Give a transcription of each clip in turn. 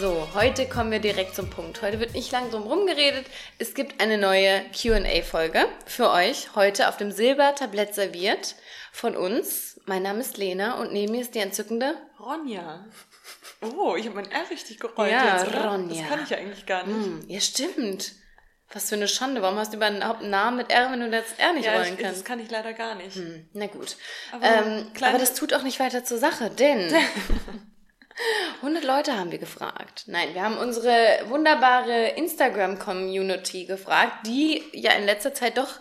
So, heute kommen wir direkt zum Punkt. Heute wird nicht lang drum rumgeredet. Es gibt eine neue QA-Folge für euch heute auf dem Silbertablett serviert von uns. Mein Name ist Lena und neben mir ist die entzückende Ronja. Oh, ich habe mein R richtig gerollt Ja, jetzt, oder? Ronja. Das kann ich ja eigentlich gar nicht. Hm, ja, stimmt. Was für eine Schande. Warum hast du überhaupt einen Namen mit R, wenn du das R nicht Ja, rollen ich, kannst? das kann ich leider gar nicht. Hm, na gut. Aber ähm, aber das tut auch nicht weiter zur Sache, denn 100 Leute haben wir gefragt. Nein, wir haben unsere wunderbare Instagram-Community gefragt, die ja in letzter Zeit doch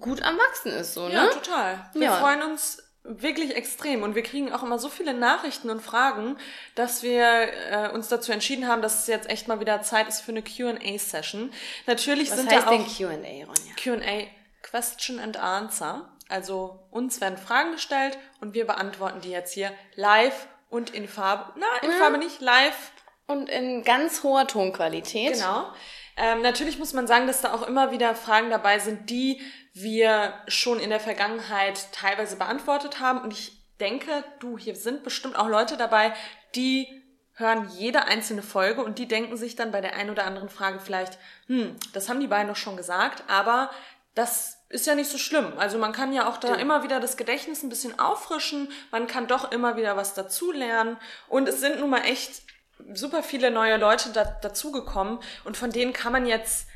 gut am Wachsen ist, so, Ja, ne? total. Wir Ja. freuen uns wirklich extrem und wir kriegen auch immer so viele Nachrichten und Fragen, dass wir äh, uns dazu entschieden haben, dass es jetzt echt mal wieder Zeit ist für eine Q&A-Session. Natürlich Was sind heißt da auch Q&A? Q&A Question and Answer. Also uns werden Fragen gestellt und wir beantworten die jetzt hier live und in Farbe. Na, in Farbe nicht, live Und in ganz hoher Tonqualität. Genau. Ähm, natürlich muss man sagen, dass da auch immer wieder Fragen dabei sind, die wir schon in der Vergangenheit teilweise beantwortet haben. Und ich denke, du, hier sind bestimmt auch Leute dabei, die hören jede einzelne Folge und die denken sich dann bei der einen oder anderen Frage vielleicht, hm, das haben die beiden doch schon gesagt, aber das ist ja nicht so schlimm. Also man kann ja auch da immer wieder das Gedächtnis ein bisschen auffrischen, man kann doch immer wieder was dazulernen und es sind nun mal echt super viele neue Leute da, dazugekommen und von denen kann man jetzt,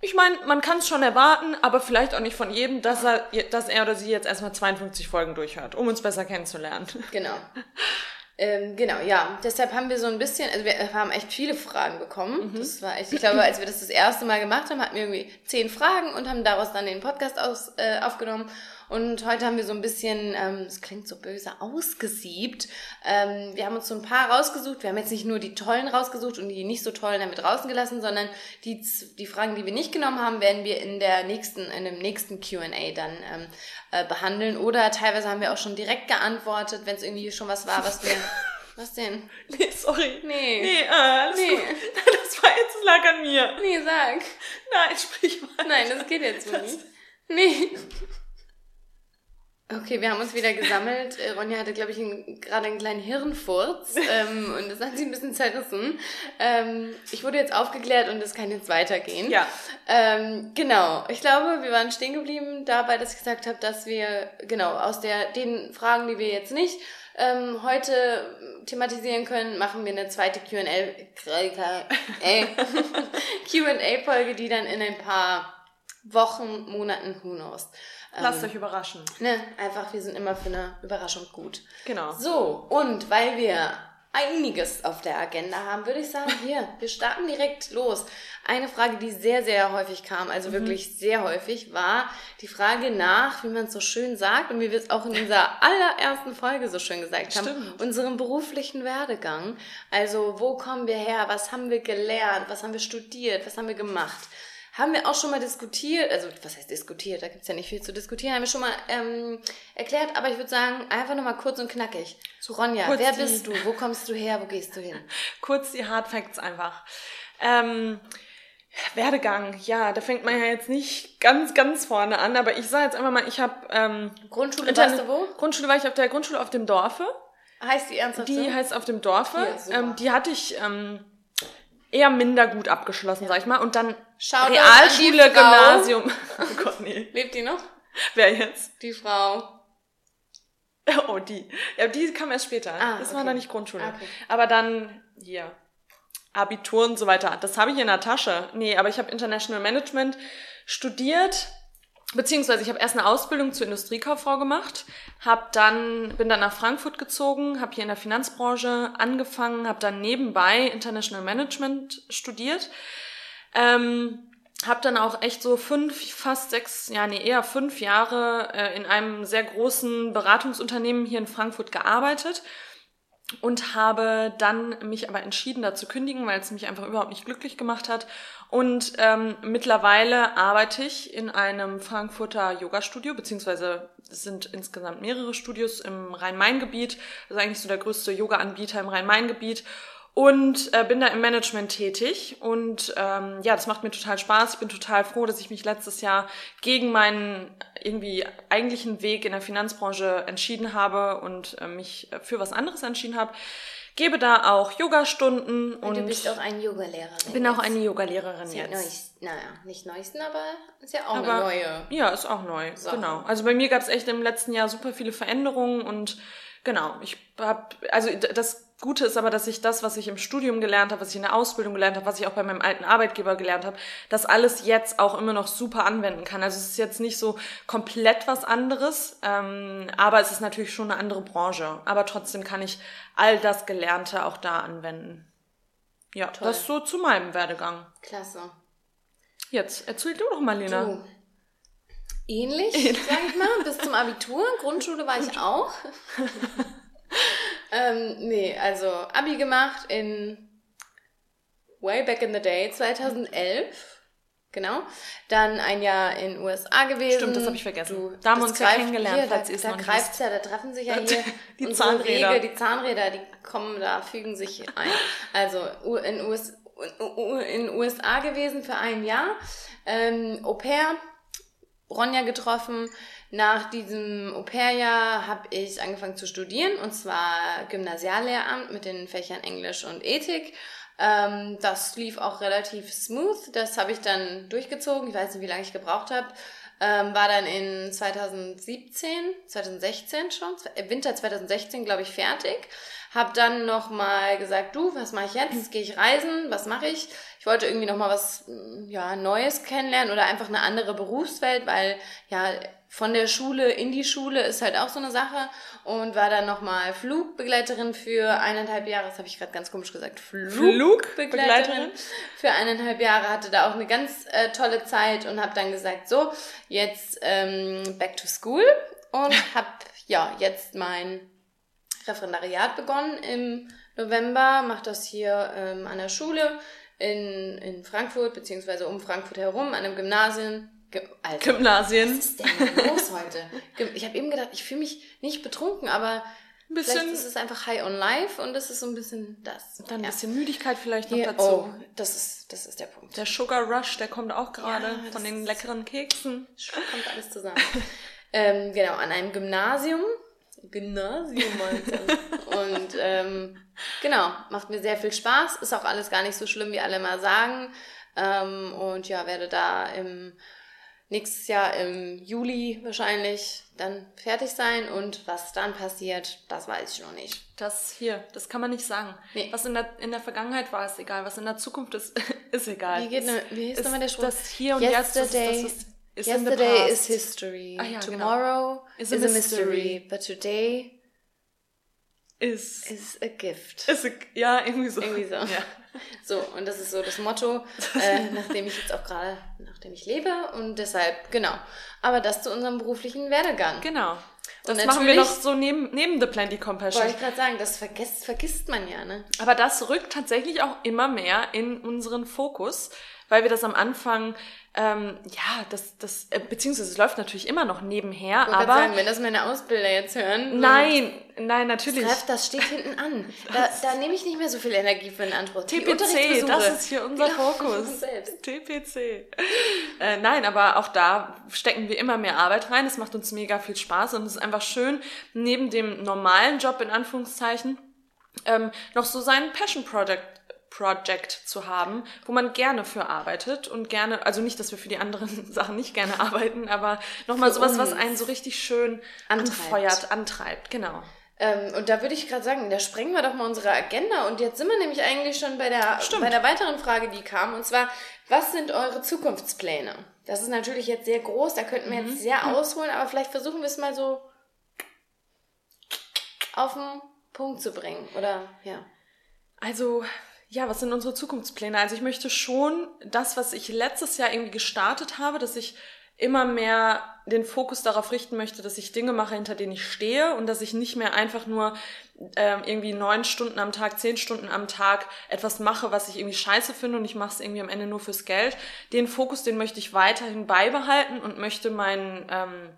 ich meine, man kann es schon erwarten, aber vielleicht auch nicht von jedem, dass er, dass er oder sie jetzt erstmal 52 Folgen durchhört, um uns besser kennenzulernen. Genau. Ähm, genau, ja. Deshalb haben wir so ein bisschen, also wir haben echt viele Fragen bekommen. Das war echt, ich glaube, als wir das das erste Mal gemacht haben, hatten wir irgendwie zehn Fragen und haben daraus dann den Podcast aus, äh, aufgenommen. Und heute haben wir so ein bisschen, ähm, es klingt so böse, ausgesiebt. Ähm, wir haben uns so ein paar rausgesucht. Wir haben jetzt nicht nur die tollen rausgesucht und die nicht so tollen damit draußen gelassen, sondern die, die Fragen, die wir nicht genommen haben, werden wir in der nächsten, in dem nächsten Q&A dann ähm, äh, behandeln. Oder teilweise haben wir auch schon direkt geantwortet, wenn es irgendwie schon was war, was wir... Was denn? Nee, sorry. Nee. Nee, äh, alles Nee. gut. Das war jetzt, das lag an mir. Nee, sag. Nein, sprich mal. Nein, das geht jetzt so nicht. Nee. Okay, wir haben uns wieder gesammelt. Äh, Ronja hatte, glaube ich, einen- gerade einen kleinen Hirnfurz ähm, und das hat sie ein bisschen zerrissen. Ähm, ich wurde jetzt aufgeklärt und es kann jetzt weitergehen. Ja. Ähm, genau. Ich glaube, wir waren stehen geblieben dabei, dass ich gesagt habe, dass wir genau aus der den Fragen, die wir jetzt nicht ähm, heute thematisieren können, machen wir eine zweite Q&A Q&A Folge, die dann in ein paar Wochen, Monaten, who knows. Lasst euch überraschen. Ne, einfach, wir sind immer für eine Überraschung gut. Genau. So, und weil wir einiges auf der Agenda haben, würde ich sagen, hier, wir starten direkt los. Eine Frage, die sehr, sehr häufig kam, Mhm. also wirklich sehr häufig, war die Frage nach, wie man es so schön sagt und wie wir es auch in unserer allerersten Folge so schön gesagt haben, Stimmt. unserem beruflichen Werdegang. Also, wo kommen wir her? Was haben wir gelernt? Was haben wir studiert? Was haben wir gemacht? Haben wir auch schon mal diskutiert, also was heißt diskutiert, da gibt's ja nicht viel zu diskutieren, haben wir schon mal ähm, erklärt, aber ich würde sagen, einfach nochmal kurz und knackig. So, Ronja, kurz wer die- bist du? Wo kommst du her? Wo gehst du hin? Kurz die Hard Facts einfach. Ähm, Werdegang, ja, da fängt man ja jetzt nicht ganz, ganz vorne an, aber ich sage jetzt einfach mal, ich habe ähm, Grundschule Interne- warst du wo? Grundschule war ich auf der Grundschule auf dem Dorfe. Heißt die ernsthaft Die so? heißt auf dem Dorfe. Ja, ähm, die hatte ich ähm, eher minder gut abgeschlossen, sag ich mal. Und dann Shoutout Realschule. Gymnasium. Oh Gott, nee. Lebt die noch? Wer jetzt? Die Frau. Oh, die. Ja, die kam erst später. Ah, das war okay. noch nicht Grundschule. Ah, okay. Aber dann hier. Abitur und so weiter. Das habe ich in der Tasche. Nee, aber ich habe International Management studiert. Beziehungsweise ich habe erst eine Ausbildung zur Industriekauffrau gemacht, hab dann bin dann nach Frankfurt gezogen, habe hier in der Finanzbranche angefangen, habe dann nebenbei International Management studiert, ähm, habe dann auch echt so fünf, fast sechs, ja nee eher fünf Jahre äh, in einem sehr großen Beratungsunternehmen hier in Frankfurt gearbeitet und habe dann mich aber entschieden, da zu kündigen, weil es mich einfach überhaupt nicht glücklich gemacht hat. Und ähm, mittlerweile arbeite ich in einem Frankfurter Yoga-Studio, beziehungsweise es sind insgesamt mehrere Studios im Rhein-Main-Gebiet. Das ist eigentlich so der größte Yoga-Anbieter im Rhein-Main-Gebiet. Und äh, bin da im Management tätig. Und ähm, ja, das macht mir total Spaß. Ich bin total froh, dass ich mich letztes Jahr gegen meinen irgendwie eigentlichen Weg in der Finanzbranche entschieden habe und äh, mich für was anderes entschieden habe. gebe da auch Yogastunden und, Und du bist auch eine Yogalehrerin. bin auch eine Yogalehrerin jetzt. neues, naja, nicht neuesten, aber ist ja auch Aber- eine neue. Ja, ist auch neu. Genau. Also bei mir gab es echt im letzten Jahr super viele Veränderungen und genau, ich habe, also das Gute ist aber, dass ich das, was ich im Studium gelernt habe, was ich in der Ausbildung gelernt habe, was ich auch bei meinem alten Arbeitgeber gelernt habe, das alles jetzt auch immer noch super anwenden kann. Also es ist jetzt nicht so komplett was anderes, ähm, aber es ist natürlich schon eine andere Branche. Aber trotzdem kann ich all das Gelernte auch da anwenden. Ja, das so zu meinem Werdegang. Klasse. Jetzt erzähl du doch mal, Lena. Du. Ähnlich, sag ich mal, bis zum Abitur. Grundschule war ich auch. ähm, nee, also Abi gemacht in way back in the day, 2011. Genau. Dann ein Jahr in USA gewesen. Stimmt, das hab ich vergessen. Du, Da haben wir uns ja greift- kennengelernt, hier, falls da, ihr es noch nicht greift's ja, da treffen sich ja hier Die unsere Zahnräder. Wege, die Zahnräder, die kommen da, fügen sich ein. Also in, US, in USA gewesen für ein Jahr. Ähm, Au pair, Ronja getroffen. Nach diesem Au-pair-Jahr habe ich angefangen zu studieren, und zwar Gymnasiallehramt mit den Fächern Englisch und Ethik. Ähm, das lief auch relativ smooth. Das habe ich dann durchgezogen. Ich weiß nicht, wie lange ich gebraucht habe. Ähm, war dann in 2017, 2016 schon, äh, Winter 2016, glaube ich, fertig. Hab dann nochmal gesagt, du, was mache ich jetzt? Gehe ich reisen? Was mache ich? Ich wollte irgendwie nochmal was ja, Neues kennenlernen oder einfach eine andere Berufswelt, weil ja von der Schule in die Schule ist halt auch so eine Sache. Und war dann nochmal Flugbegleiterin für eineinhalb Jahre, das habe ich gerade ganz komisch gesagt, Flugbegleiterin? Für eineinhalb Jahre, hatte da auch eine ganz äh, tolle Zeit und habe dann gesagt, so, jetzt ähm, back to school. Und habe ja jetzt mein Referendariat begonnen im November, mache das hier ähm, an der Schule in, in Frankfurt, beziehungsweise um Frankfurt herum, an einem Gymnasium. Alter, Gymnasien. was ist denn los heute? Ich habe eben gedacht, ich fühle mich nicht betrunken, aber Ein vielleicht bisschen, ist es einfach High on Life und das ist so ein bisschen das. dann ein Ja. bisschen Müdigkeit vielleicht noch Hier, dazu. oh, das ist, das ist der Punkt. Der Sugar Rush, der kommt auch gerade Ja, von den leckeren Keksen. Kommt alles zusammen. ähm, genau, an einem Gymnasium. Gymnasium, Alter. Und ähm, genau, macht mir sehr viel Spaß. Ist auch alles gar nicht so schlimm, wie alle mal sagen. Ähm, und ja, werde da im nächstes Jahr im Juli wahrscheinlich dann fertig sein. Und was dann passiert, das weiß ich noch nicht. Das hier, das kann man nicht sagen. Nee. Was in der, in der Vergangenheit war, ist egal. Was in der Zukunft ist, ist egal. Wie geht ne, wie hieß nochmal der Spruch? Das hier und jetzt, das ist, das Yesterday- ist, Yesterday is history. Ah, ja, genau. Tomorrow Is is, a a mystery. mystery. But today Ist, is a gift. ist, ja, irgendwie so. Irgendwie so. Ja. So, und das ist so das Motto, äh, nachdem ich jetzt auch gerade, nachdem ich lebe und deshalb, genau. Aber das zu unserem beruflichen Werdegang. Genau. Das machen wir noch so neben, neben The Plenty Compassion. Wollte ich gerade sagen, das vergisst, vergisst man ja, ne? Aber das rückt tatsächlich auch immer mehr in unseren Fokus, weil wir das am Anfang, ähm, ja, das, das, äh, beziehungsweise es läuft natürlich immer noch nebenher, Ich aber sagen, wenn das meine Ausbilder jetzt hören. nein, nein, natürlich. Treff, das steht hinten an. Da, da nehme ich nicht mehr so viel Energie für den Antwort. TPC, das ist hier unser Fokus. TPC. Äh, nein, aber auch da stecken wir immer mehr Arbeit rein. Es macht uns mega viel Spaß und es ist einfach schön, neben dem normalen Job in Anführungszeichen ähm, noch so seinen Passion Project Project zu haben, wo man gerne für arbeitet und gerne, also nicht, dass wir für die anderen Sachen nicht gerne arbeiten, aber nochmal sowas, was einen so richtig schön Antreibt. anfeuert, antreibt, genau. Ähm, und da würde ich gerade sagen, da sprengen wir doch mal unsere Agenda. Und jetzt sind wir nämlich eigentlich schon bei der, Stimmt. bei der weiteren Frage, die kam. Und zwar, was sind eure Zukunftspläne? Das ist natürlich jetzt sehr groß, da könnten wir Mhm. jetzt sehr ausholen, aber vielleicht versuchen wir es mal so auf den Punkt zu bringen. Oder, ja. Also, ja, was sind unsere Zukunftspläne? Also ich möchte schon das, was ich letztes Jahr irgendwie gestartet habe, dass ich immer mehr den Fokus darauf richten möchte, dass ich Dinge mache, hinter denen ich stehe und dass ich nicht mehr einfach nur ähm, irgendwie neun Stunden am Tag, zehn Stunden am Tag etwas mache, was ich irgendwie scheiße finde und ich mache es irgendwie am Ende nur fürs Geld. Den Fokus, den möchte ich weiterhin beibehalten und möchte meinen ähm,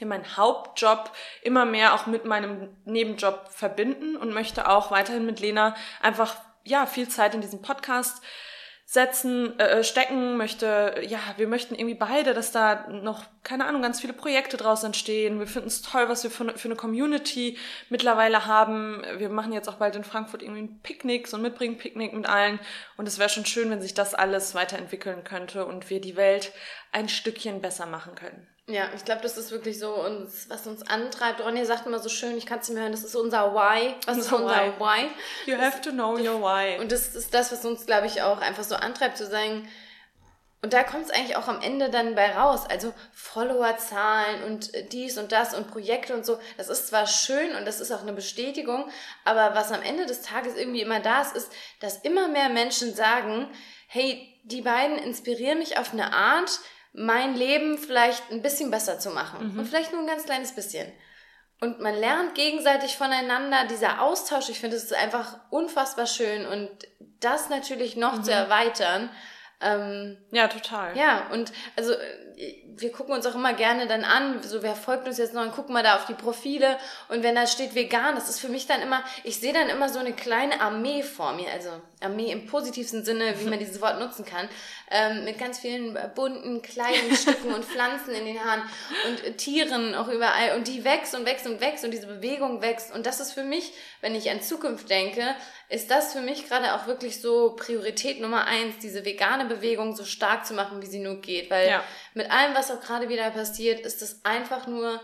meinen Hauptjob immer mehr auch mit meinem Nebenjob verbinden und möchte auch weiterhin mit Lena einfach ja viel Zeit in diesem Podcast setzen, äh, äh, stecken, möchte, ja, wir möchten irgendwie beide, dass da noch, keine Ahnung, ganz viele Projekte draus entstehen. Wir finden es toll, was wir für, für eine Community mittlerweile haben. Wir machen jetzt auch bald in Frankfurt irgendwie ein Picknick, so ein Mitbringen-Picknick mit allen. Und es wäre schon schön, wenn sich das alles weiterentwickeln könnte und wir die Welt ein Stückchen besser machen können. Ja, ich glaube, das ist wirklich so uns, was uns antreibt. Ronja sagt immer so schön, ich kann es nicht mehr hören, das ist unser Why. Was ist unser Why? You have to know your Why. Und das ist das, was uns, glaube ich, auch einfach so antreibt, zu sagen, und da kommt es eigentlich auch am Ende dann bei raus. Also Followerzahlen und dies und das und Projekte und so. Das ist zwar schön und das ist auch eine Bestätigung, aber was am Ende des Tages irgendwie immer da ist, ist, dass immer mehr Menschen sagen, hey, die beiden inspirieren mich auf eine Art, mein Leben vielleicht ein bisschen besser zu machen. Mhm. Und vielleicht nur ein ganz kleines bisschen. Und man lernt gegenseitig voneinander, dieser Austausch, ich finde, es ist einfach unfassbar schön und das natürlich noch mhm. zu erweitern. Ähm, ja, total. Ja, und also wir gucken uns auch immer gerne dann an, so wer folgt uns jetzt noch und gucken mal da auf die Profile. Und wenn da steht vegan, das ist für mich dann immer, ich sehe dann immer so eine kleine Armee vor mir, also Armee im positivsten Sinne, wie man dieses Wort nutzen kann, ähm, mit ganz vielen bunten Kleidungsstücken und Pflanzen in den Haaren und äh, Tieren auch überall. Und die wächst und wächst und wächst und diese Bewegung wächst. Und das ist für mich, wenn ich an Zukunft denke, ist das für mich gerade auch wirklich so Priorität Nummer eins, diese vegane Bewegung so stark zu machen, wie sie nur geht, weil ja. Mit allem, was auch gerade wieder passiert, ist es einfach nur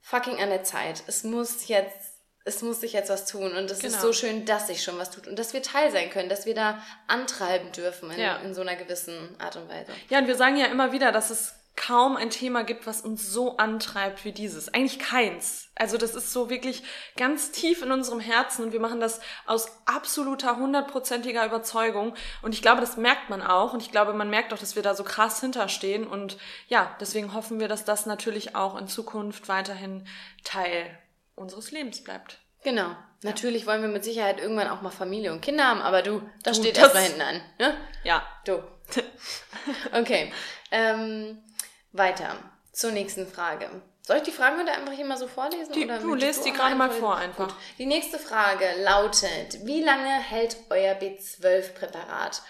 fucking an der Zeit. Es muss jetzt es muss sich jetzt was tun und es genau. ist so schön, dass sich schon was tut und dass wir Teil sein können, dass wir da antreiben dürfen in, ja. in so einer gewissen Art und Weise. Ja, und wir sagen ja immer wieder, dass es kaum ein Thema gibt, was uns so antreibt wie dieses. Eigentlich keins. Also das ist so wirklich ganz tief in unserem Herzen und wir machen das aus absoluter hundertprozentiger Überzeugung und ich glaube, das merkt man auch und ich glaube, man merkt auch, dass wir da so krass hinterstehen und ja, deswegen hoffen wir, dass das natürlich auch in Zukunft weiterhin Teil unseres Lebens bleibt. Genau. Natürlich wollen wir mit Sicherheit irgendwann auch mal Familie und Kinder haben, aber du, das du, steht das erstmal hinten an. Ne? Ja. Du. okay. Ähm, weiter zur nächsten Frage. Soll ich die Fragen heute einfach hier mal so vorlesen? Die, oder du lest die gerade mal vor einfach. Gut. Die nächste Frage lautet, wie lange hält euer B12-Präparat?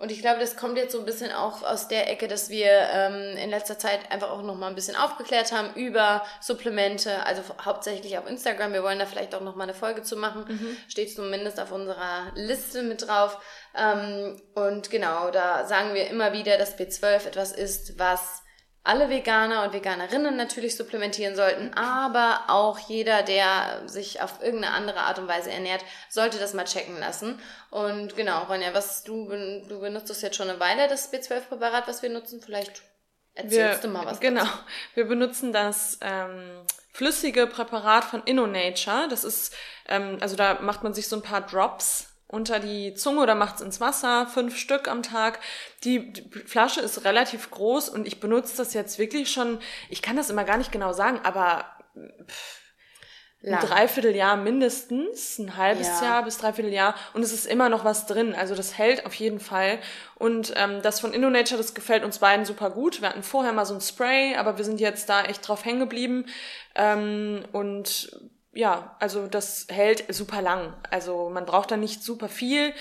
Und ich glaube, das kommt jetzt so ein bisschen auch aus der Ecke, dass wir ähm, in letzter Zeit einfach auch noch mal ein bisschen aufgeklärt haben über Supplemente, also hauptsächlich auf Instagram. Wir wollen da vielleicht auch noch mal eine Folge zu machen. Mhm. Steht zumindest auf unserer Liste mit drauf. Ähm, und genau, da sagen wir immer wieder, dass B12 etwas ist, was alle Veganer und Veganerinnen natürlich supplementieren sollten, aber auch jeder, der sich auf irgendeine andere Art und Weise ernährt, sollte das mal checken lassen. Und genau, Ronja, was du, du benutzt das jetzt schon eine Weile, das B12-Präparat, was wir nutzen, vielleicht erzählst wir, du mal was. Genau, dazu. wir benutzen das ähm, flüssige Präparat von InnoNature. Das ist, ähm, also da macht man sich so ein paar Drops unter die Zunge oder macht's ins Wasser, fünf Stück am Tag. Die, Flasche ist relativ groß und ich benutze das jetzt wirklich schon, ich kann das immer gar nicht genau sagen, aber pff, ein Dreivierteljahr mindestens, ein halbes ja. Jahr bis Dreivierteljahr und es ist immer noch was drin. Also das hält auf jeden Fall. Und ähm, das von InnoNature, das gefällt uns beiden super gut. Wir hatten vorher mal so ein Spray, aber wir sind jetzt da echt drauf hängen geblieben. Ähm, und ja, also das hält super lang. Also man braucht da nicht super viel.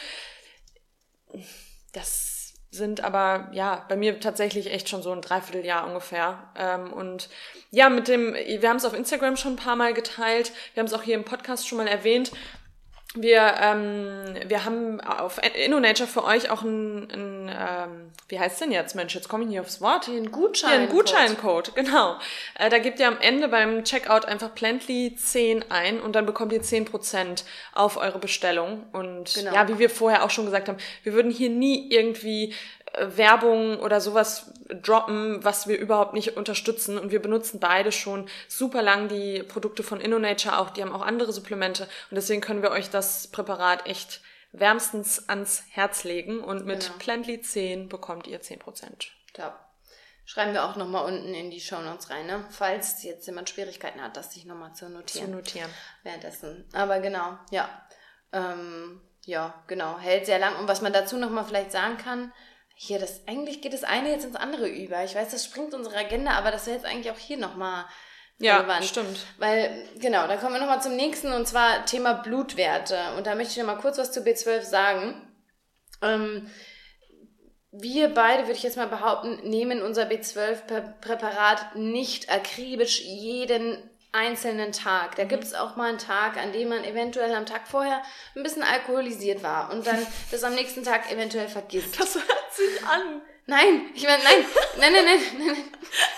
Das sind aber ja bei mir tatsächlich echt schon so ein Dreivierteljahr ungefähr. Ähm, und ja, mit dem, wir haben es auf Instagram schon ein paar Mal geteilt, wir haben es auch hier im Podcast schon mal erwähnt. Wir, ähm, wir haben auf InnoNature für euch auch ein, ein ähm, wie heißt denn jetzt, Mensch, jetzt komme ich nicht aufs Wort. Ein Gutschein. Ja, ein Gutscheincode, genau. Äh, da gebt ihr am Ende beim Checkout einfach Plantly 10 ein und dann bekommt ihr 10% auf eure Bestellung. Und genau. ja, wie wir vorher auch schon gesagt haben, wir würden hier nie irgendwie Werbung oder sowas droppen, was wir überhaupt nicht unterstützen. Und wir benutzen beide schon super lang die Produkte von InnoNature auch. Die haben auch andere Supplemente. Und deswegen können wir euch das Präparat echt wärmstens ans Herz legen. Und mit genau. Plantly 10 bekommt ihr 10%. Ja. Schreiben wir auch nochmal unten in die Show Notes rein, ne? falls jetzt jemand Schwierigkeiten hat, das sich nochmal zu notieren. Zu notieren. Währenddessen. Aber genau, ja. Ähm, ja, genau. Hält sehr lang. Und was man dazu nochmal vielleicht sagen kann, hier, das, eigentlich geht das eine jetzt ins andere über. Ich weiß, das springt unsere Agenda, aber das wäre jetzt eigentlich auch hier nochmal relevant. Ja, stimmt. Weil, genau, da kommen wir nochmal zum nächsten und zwar Thema Blutwerte. Und da möchte ich nochmal kurz was zu B12 sagen. Ähm, wir beide, würde ich jetzt mal behaupten, nehmen unser B12-Präparat nicht akribisch jeden einzelnen Tag. Da mhm. gibt es auch mal einen Tag, an dem man eventuell am Tag vorher ein bisschen alkoholisiert war und dann das am nächsten Tag eventuell vergisst. Das hört sich an Nein, ich meine, nein, nein, nein, nein, nein,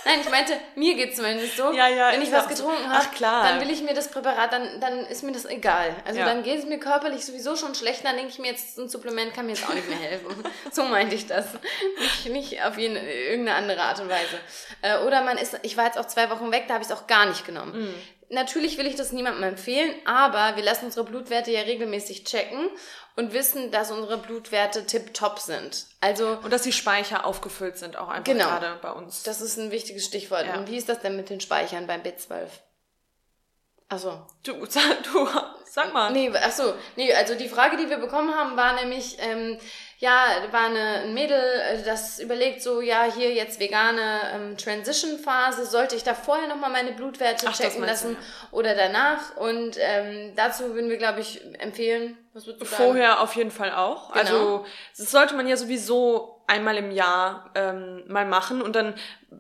nein, ich meinte, mir geht es zumindest so. Ja, ja, wenn ich was getrunken habe, dann will ich mir das Präparat, dann, dann ist mir das egal. Also ja. dann geht es mir körperlich sowieso schon schlecht, dann denke ich mir jetzt, ein Supplement kann mir jetzt auch nicht mehr helfen. so meinte ich das. Nicht, nicht auf jeden, irgendeine andere Art und Weise. Äh, oder man ist, ich war jetzt auch zwei Wochen weg, da habe ich es auch gar nicht genommen. Mhm. Natürlich will ich das niemandem empfehlen, aber wir lassen unsere Blutwerte ja regelmäßig checken und wissen, dass unsere Blutwerte tipptopp sind. Also und dass die Speicher aufgefüllt sind auch einfach genau, gerade bei uns. Das ist ein wichtiges Stichwort. Ja. Und wie ist das denn mit den Speichern beim B12? Achso. Du, sag, du, sag mal. Nee, achso. Nee, also die Frage, die wir bekommen haben, war nämlich, ähm, ja, war eine, ein Mädel, äh, das überlegt so, ja, hier jetzt vegane ähm, Transition-Phase, sollte ich da vorher nochmal meine Blutwerte Ach, checken lassen du, ja. oder danach? Und ähm, dazu würden wir, glaube ich, empfehlen, was würdest du sagen? Vorher auf jeden Fall auch. Genau. Also das sollte man ja sowieso einmal im Jahr ähm, mal machen und dann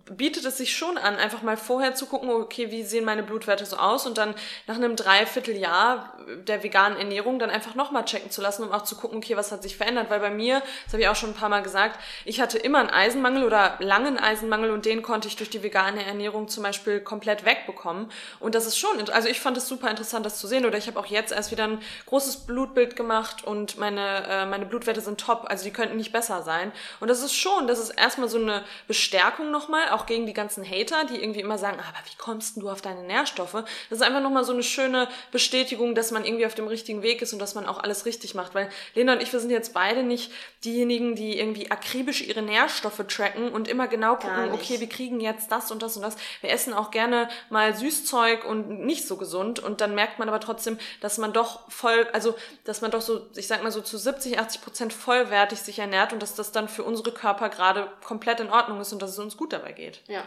bietet es sich schon an, einfach mal vorher zu gucken, okay, wie sehen meine Blutwerte so aus und dann nach einem Dreivierteljahr der veganen Ernährung dann einfach nochmal checken zu lassen, um auch zu gucken, okay, was hat sich verändert, weil bei mir, das habe ich auch schon ein paar Mal gesagt, ich hatte immer einen Eisenmangel oder langen Eisenmangel und den konnte ich durch die vegane Ernährung zum Beispiel komplett wegbekommen und das ist schon, also ich fand es super interessant, das zu sehen oder ich habe auch jetzt erst wieder ein großes Blutbild gemacht und meine, äh, meine Blutwerte sind top, also die könnten nicht besser sein und das ist schon, das ist erstmal so eine Bestärkung nochmal, nochmal, auch gegen die ganzen Hater, die irgendwie immer sagen, aber wie kommst du auf deine Nährstoffe? Das ist einfach nochmal so eine schöne Bestätigung, dass man irgendwie auf dem richtigen Weg ist und dass man auch alles richtig macht. Weil Lena und ich, wir sind jetzt beide nicht diejenigen, die irgendwie akribisch ihre Nährstoffe tracken und immer genau gucken, okay, wir kriegen jetzt das und das und das. Wir essen auch gerne mal Süßzeug und nicht so gesund und dann merkt man aber trotzdem, dass man doch voll, also dass man doch so, ich sag mal so zu 70, 80 Prozent vollwertig sich ernährt und dass das dann für unsere Körper gerade komplett in Ordnung ist und dass es uns gut dabei geht. Ja.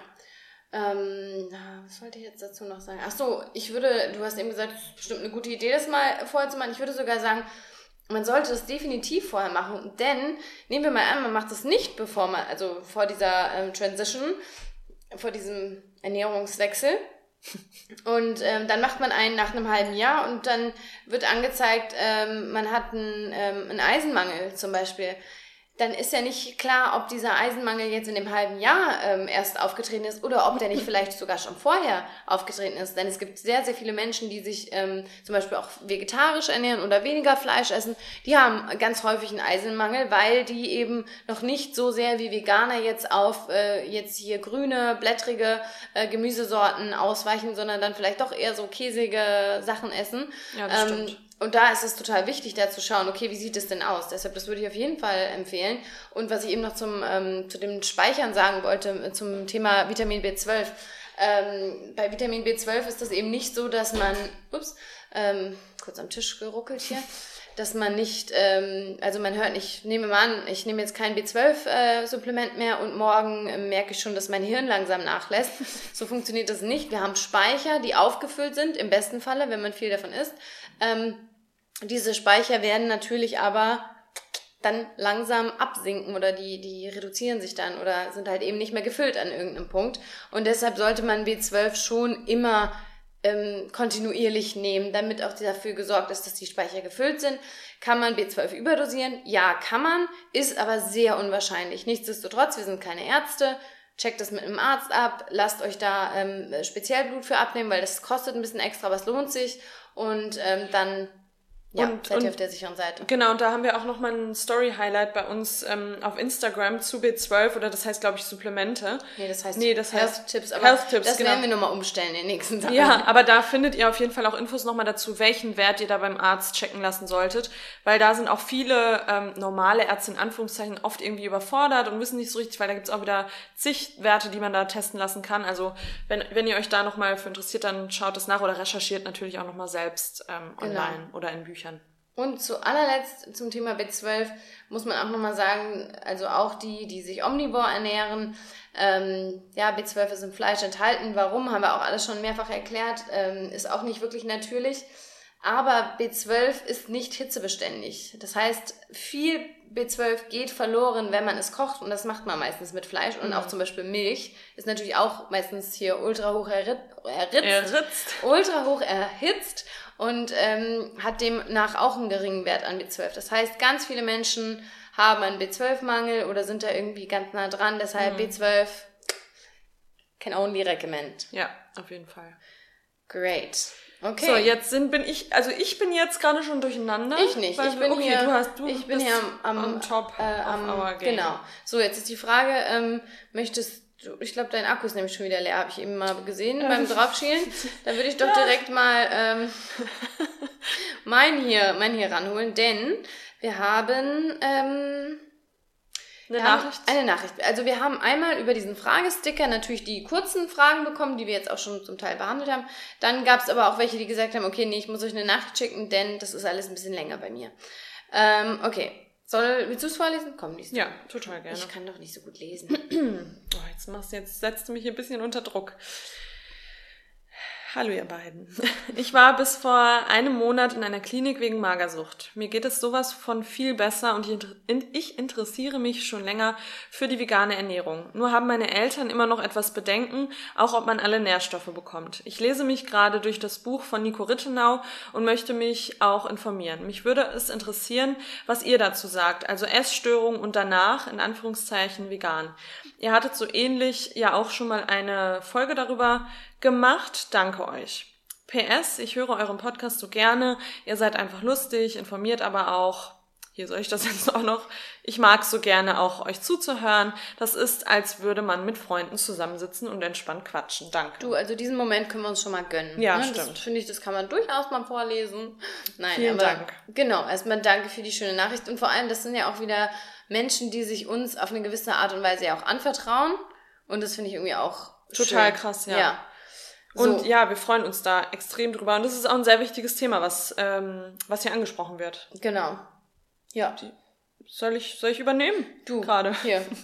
Ähm, was wollte ich jetzt dazu noch sagen? Ach so, ich würde, du hast eben gesagt, es ist bestimmt eine gute Idee, das mal vorher zu machen. Ich würde sogar sagen, man sollte das definitiv vorher machen, denn nehmen wir mal an, man macht das nicht bevor man, also vor dieser ähm, Transition, vor diesem Ernährungswechsel. Und ähm, dann macht man einen nach einem halben Jahr und dann wird angezeigt, ähm, man hat einen, ähm, einen Eisenmangel zum Beispiel dann ist ja nicht klar, ob dieser Eisenmangel jetzt in dem halben Jahr ähm, erst aufgetreten ist oder ob der nicht vielleicht sogar schon vorher aufgetreten ist. Denn es gibt sehr, sehr viele Menschen, die sich ähm, zum Beispiel auch vegetarisch ernähren oder weniger Fleisch essen. Die haben ganz häufig einen Eisenmangel, weil die eben noch nicht so sehr wie Veganer jetzt auf äh, jetzt hier grüne, blättrige äh, Gemüsesorten ausweichen, sondern dann vielleicht doch eher so käsige Sachen essen. Ja, das ähm, stimmt. Und da ist es total wichtig, da zu schauen, okay, wie sieht es denn aus? Deshalb, das würde ich auf jeden Fall empfehlen. Und was ich eben noch zum, ähm, zu dem Speichern sagen wollte, äh, zum Thema Vitamin B12. Ähm, bei Vitamin B12 ist das eben nicht so, dass man, ups, ähm, kurz am Tisch geruckelt hier, dass man nicht, ähm, also man hört, ich nehme mal an, ich nehme jetzt kein B12-Supplement äh, mehr und morgen äh, merke ich schon, dass mein Hirn langsam nachlässt. So funktioniert das nicht. Wir haben Speicher, die aufgefüllt sind, im besten Falle, wenn man viel davon isst. Ähm, diese Speicher werden natürlich aber dann langsam absinken oder die, die reduzieren sich dann oder sind halt eben nicht mehr gefüllt an irgendeinem Punkt. Und deshalb sollte man B12 schon immer ähm, kontinuierlich nehmen, damit auch dafür gesorgt ist, dass die Speicher gefüllt sind. Kann man B12 überdosieren? Ja, kann man, ist aber sehr unwahrscheinlich. Nichtsdestotrotz, wir sind keine Ärzte. Checkt das mit einem Arzt ab, lasst euch da ähm, speziell Blut für abnehmen, weil das kostet ein bisschen extra, es lohnt sich. Und ähm, dann ja, und, seid ihr auf der sicheren Seite. Genau, und da haben wir auch nochmal ein Story-Highlight bei uns ähm, auf Instagram zu B12 oder das heißt, glaube ich, Supplemente. Nee, das heißt, nee, das heißt Health-Tipps, aber Health -Tipps, das genau. werden wir nochmal umstellen in den nächsten Tagen. Ja, aber da findet ihr auf jeden Fall auch Infos nochmal dazu, welchen Wert ihr da beim Arzt checken lassen solltet, weil da sind auch viele ähm, normale Ärzte in Anführungszeichen oft irgendwie überfordert und wissen nicht so richtig, weil da gibt's auch wieder zig Werte, die man da testen lassen kann. Also wenn, wenn ihr euch da nochmal für interessiert, dann schaut es nach oder recherchiert natürlich auch nochmal selbst ähm, genau. online genau. oder in Büchern. Und zu allerletzt zum Thema B12 muss man auch nochmal sagen, also auch die, die sich omnivor ernähren, ähm, ja, B12 ist im Fleisch enthalten. Warum, haben wir auch alles schon mehrfach erklärt, ähm, ist auch nicht wirklich natürlich. Aber B12 ist nicht hitzebeständig. Das heißt, viel B12 geht verloren, wenn man es kocht und das macht man meistens mit Fleisch und mhm. auch zum Beispiel Milch ist natürlich auch meistens hier ultra hoch erritzt, erritzt, ultra hoch erhitzt und ähm, hat demnach auch einen geringen Wert an B12. Das heißt, ganz viele Menschen haben einen B12-Mangel oder sind da irgendwie ganz nah dran. Deshalb mhm. B12 can only recommend. Ja, auf jeden Fall. Great. Okay. So, jetzt sind, bin ich, also ich bin jetzt gerade schon durcheinander. Ich nicht. Ich bin okay, hier, du hast, du ich bin hier am, am, Top äh, am, Genau. So, jetzt ist die Frage, ähm, möchtest du, ich glaube, dein Akku ist nämlich schon wieder leer, habe ich eben mal gesehen ähm. beim Draufschielen. Da würde ich doch direkt mal ähm, mein hier, mein hier ranholen, denn wir haben ähm, eine Nachricht? Eine Nachricht. Also wir haben einmal über diesen Fragesticker natürlich die kurzen Fragen bekommen, die wir jetzt auch schon zum Teil behandelt haben. Dann gab es aber auch welche, die gesagt haben, okay, nee, ich muss euch eine Nachricht schicken, denn das ist alles ein bisschen länger bei mir. Ähm, okay. Soll, willst du es vorlesen? Komm, liest Ja, total gerne. Ich kann doch nicht so gut lesen. oh, jetzt machst du, jetzt setzt du mich ein bisschen unter Druck. Hallo ihr beiden. Ich war bis vor einem Monat in einer Klinik wegen Magersucht. Mir geht es sowas von viel besser und ich interessiere mich schon länger für die vegane Ernährung. Nur haben meine Eltern immer noch etwas Bedenken, auch ob man alle Nährstoffe bekommt. Ich lese mich gerade durch das Buch von Nico Rittenau und möchte mich auch informieren. Mich würde es interessieren, was ihr dazu sagt, also Essstörung und danach in Anführungszeichen vegan. Ihr hattet so ähnlich ja auch schon mal eine Folge darüber gemacht. Danke euch. PS, ich höre euren Podcast so gerne. Ihr seid einfach lustig, informiert aber auch. Hier soll ich das jetzt auch noch. Ich mag so gerne auch euch zuzuhören. Das ist, als würde man mit Freunden zusammensitzen und entspannt quatschen. Danke. Du, also diesen Moment können wir uns schon mal gönnen. Ja, ne? stimmt. Finde ich, das kann man durchaus mal vorlesen. Nein, Vielen aber Dank. genau. Erstmal danke für die schöne Nachricht und vor allem, das sind ja auch wieder Menschen, die sich uns auf eine gewisse Art und Weise ja auch anvertrauen. Und das finde ich irgendwie auch total schön. krass, ja. ja. Und so. ja, wir freuen uns da extrem drüber. Und das ist auch ein sehr wichtiges Thema, was, ähm, was hier angesprochen wird. Genau. Ja. Die, soll ich, soll ich übernehmen? Du. Gerade. Hier.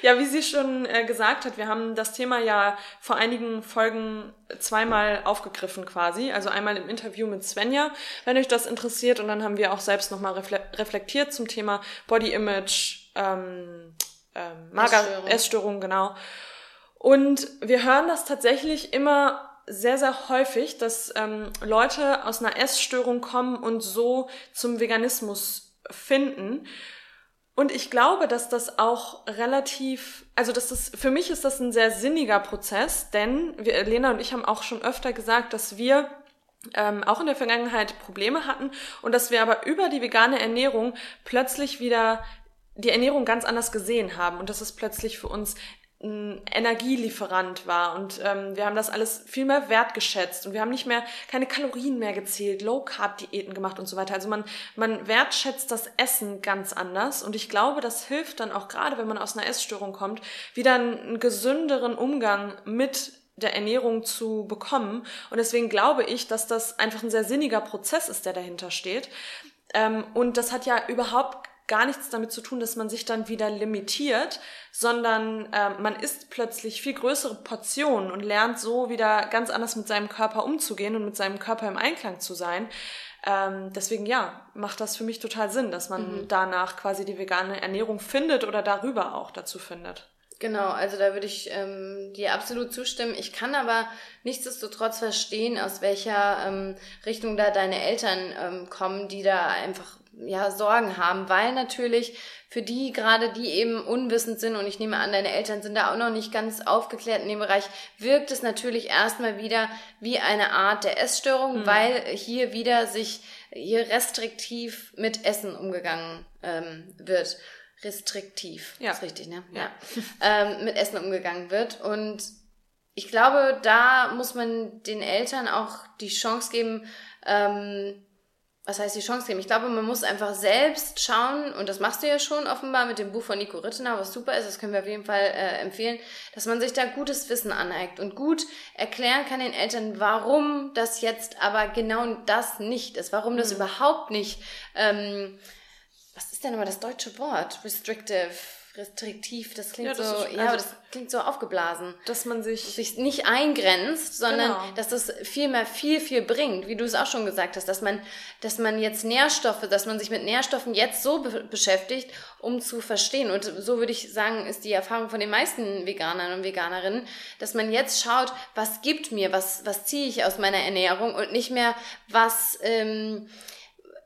Ja, wie sie schon äh, gesagt hat, wir haben das Thema ja vor einigen Folgen zweimal aufgegriffen quasi. Also einmal im Interview mit Svenja, wenn euch das interessiert. Und dann haben wir auch selbst nochmal reflektiert zum Thema Body Image, ähm, ähm, Mager, Essstörung. Essstörung, genau. Und wir hören das tatsächlich immer sehr, sehr häufig, dass ähm, Leute aus einer Essstörung kommen und so zum Veganismus finden. Und ich glaube, dass das auch relativ, also dass das, für mich ist das ein sehr sinniger Prozess, denn wir, Lena und ich haben auch schon öfter gesagt, dass wir ähm, auch in der Vergangenheit Probleme hatten und dass wir aber über die vegane Ernährung plötzlich wieder die Ernährung ganz anders gesehen haben und dass es plötzlich für uns ein Energielieferant war und ähm, wir haben das alles viel mehr wertgeschätzt und wir haben nicht mehr keine Kalorien mehr gezählt, Low Carb Diäten gemacht und so weiter. Also man man wertschätzt das Essen ganz anders und ich glaube, das hilft dann auch gerade, wenn man aus einer Essstörung kommt, wieder einen gesünderen Umgang mit der Ernährung zu bekommen und deswegen glaube ich, dass das einfach ein sehr sinniger Prozess ist, der dahinter steht. Ähm, und das hat ja überhaupt gar nichts damit zu tun, dass man sich dann wieder limitiert, sondern äh, man isst plötzlich viel größere Portionen und lernt so wieder ganz anders mit seinem Körper umzugehen und mit seinem Körper im Einklang zu sein. Ähm, deswegen ja, macht das für mich total Sinn, dass man mhm. danach quasi die vegane Ernährung findet oder darüber auch dazu findet. Genau, also da würde ich ähm, dir absolut zustimmen. Ich kann aber nichtsdestotrotz verstehen, aus welcher ähm, Richtung da deine Eltern ähm, kommen, die da einfach ja, Sorgen haben, weil natürlich für die, gerade die eben unwissend sind, und ich nehme an, deine Eltern sind da auch noch nicht ganz aufgeklärt in dem Bereich, wirkt es natürlich erstmal wieder wie eine Art der Essstörung, mhm. weil hier wieder sich hier restriktiv mit Essen umgegangen ähm, wird. Restriktiv, ja. ist richtig, ne? Ja. ja. Ähm, mit Essen umgegangen wird. Und ich glaube, da muss man den Eltern auch die Chance geben, ähm, was heißt die Chance geben? Ich glaube, man muss einfach selbst schauen, und das machst du ja schon offenbar mit dem Buch von Nico Rittenau, was super ist, das können wir auf jeden Fall äh, empfehlen, dass man sich da gutes Wissen aneigt und gut erklären kann den Eltern, warum das jetzt aber genau das nicht ist, warum das mhm. überhaupt nicht, ähm, was ist denn immer das deutsche Wort? Restrictive, restriktiv, das klingt Ja, das so, ist- ja, also- aber das klingt so aufgeblasen. Dass man sich. Sich nicht eingrenzt, sondern Genau. dass das viel mehr viel, viel bringt, wie du es auch schon gesagt hast, dass man, dass man jetzt Nährstoffe, dass man sich mit Nährstoffen jetzt so be beschäftigt, um zu verstehen. Und so würde ich sagen, ist die Erfahrung von den meisten Veganern und Veganerinnen, dass man jetzt schaut, was gibt mir, was, was ziehe ich aus meiner Ernährung und nicht mehr, was, ähm,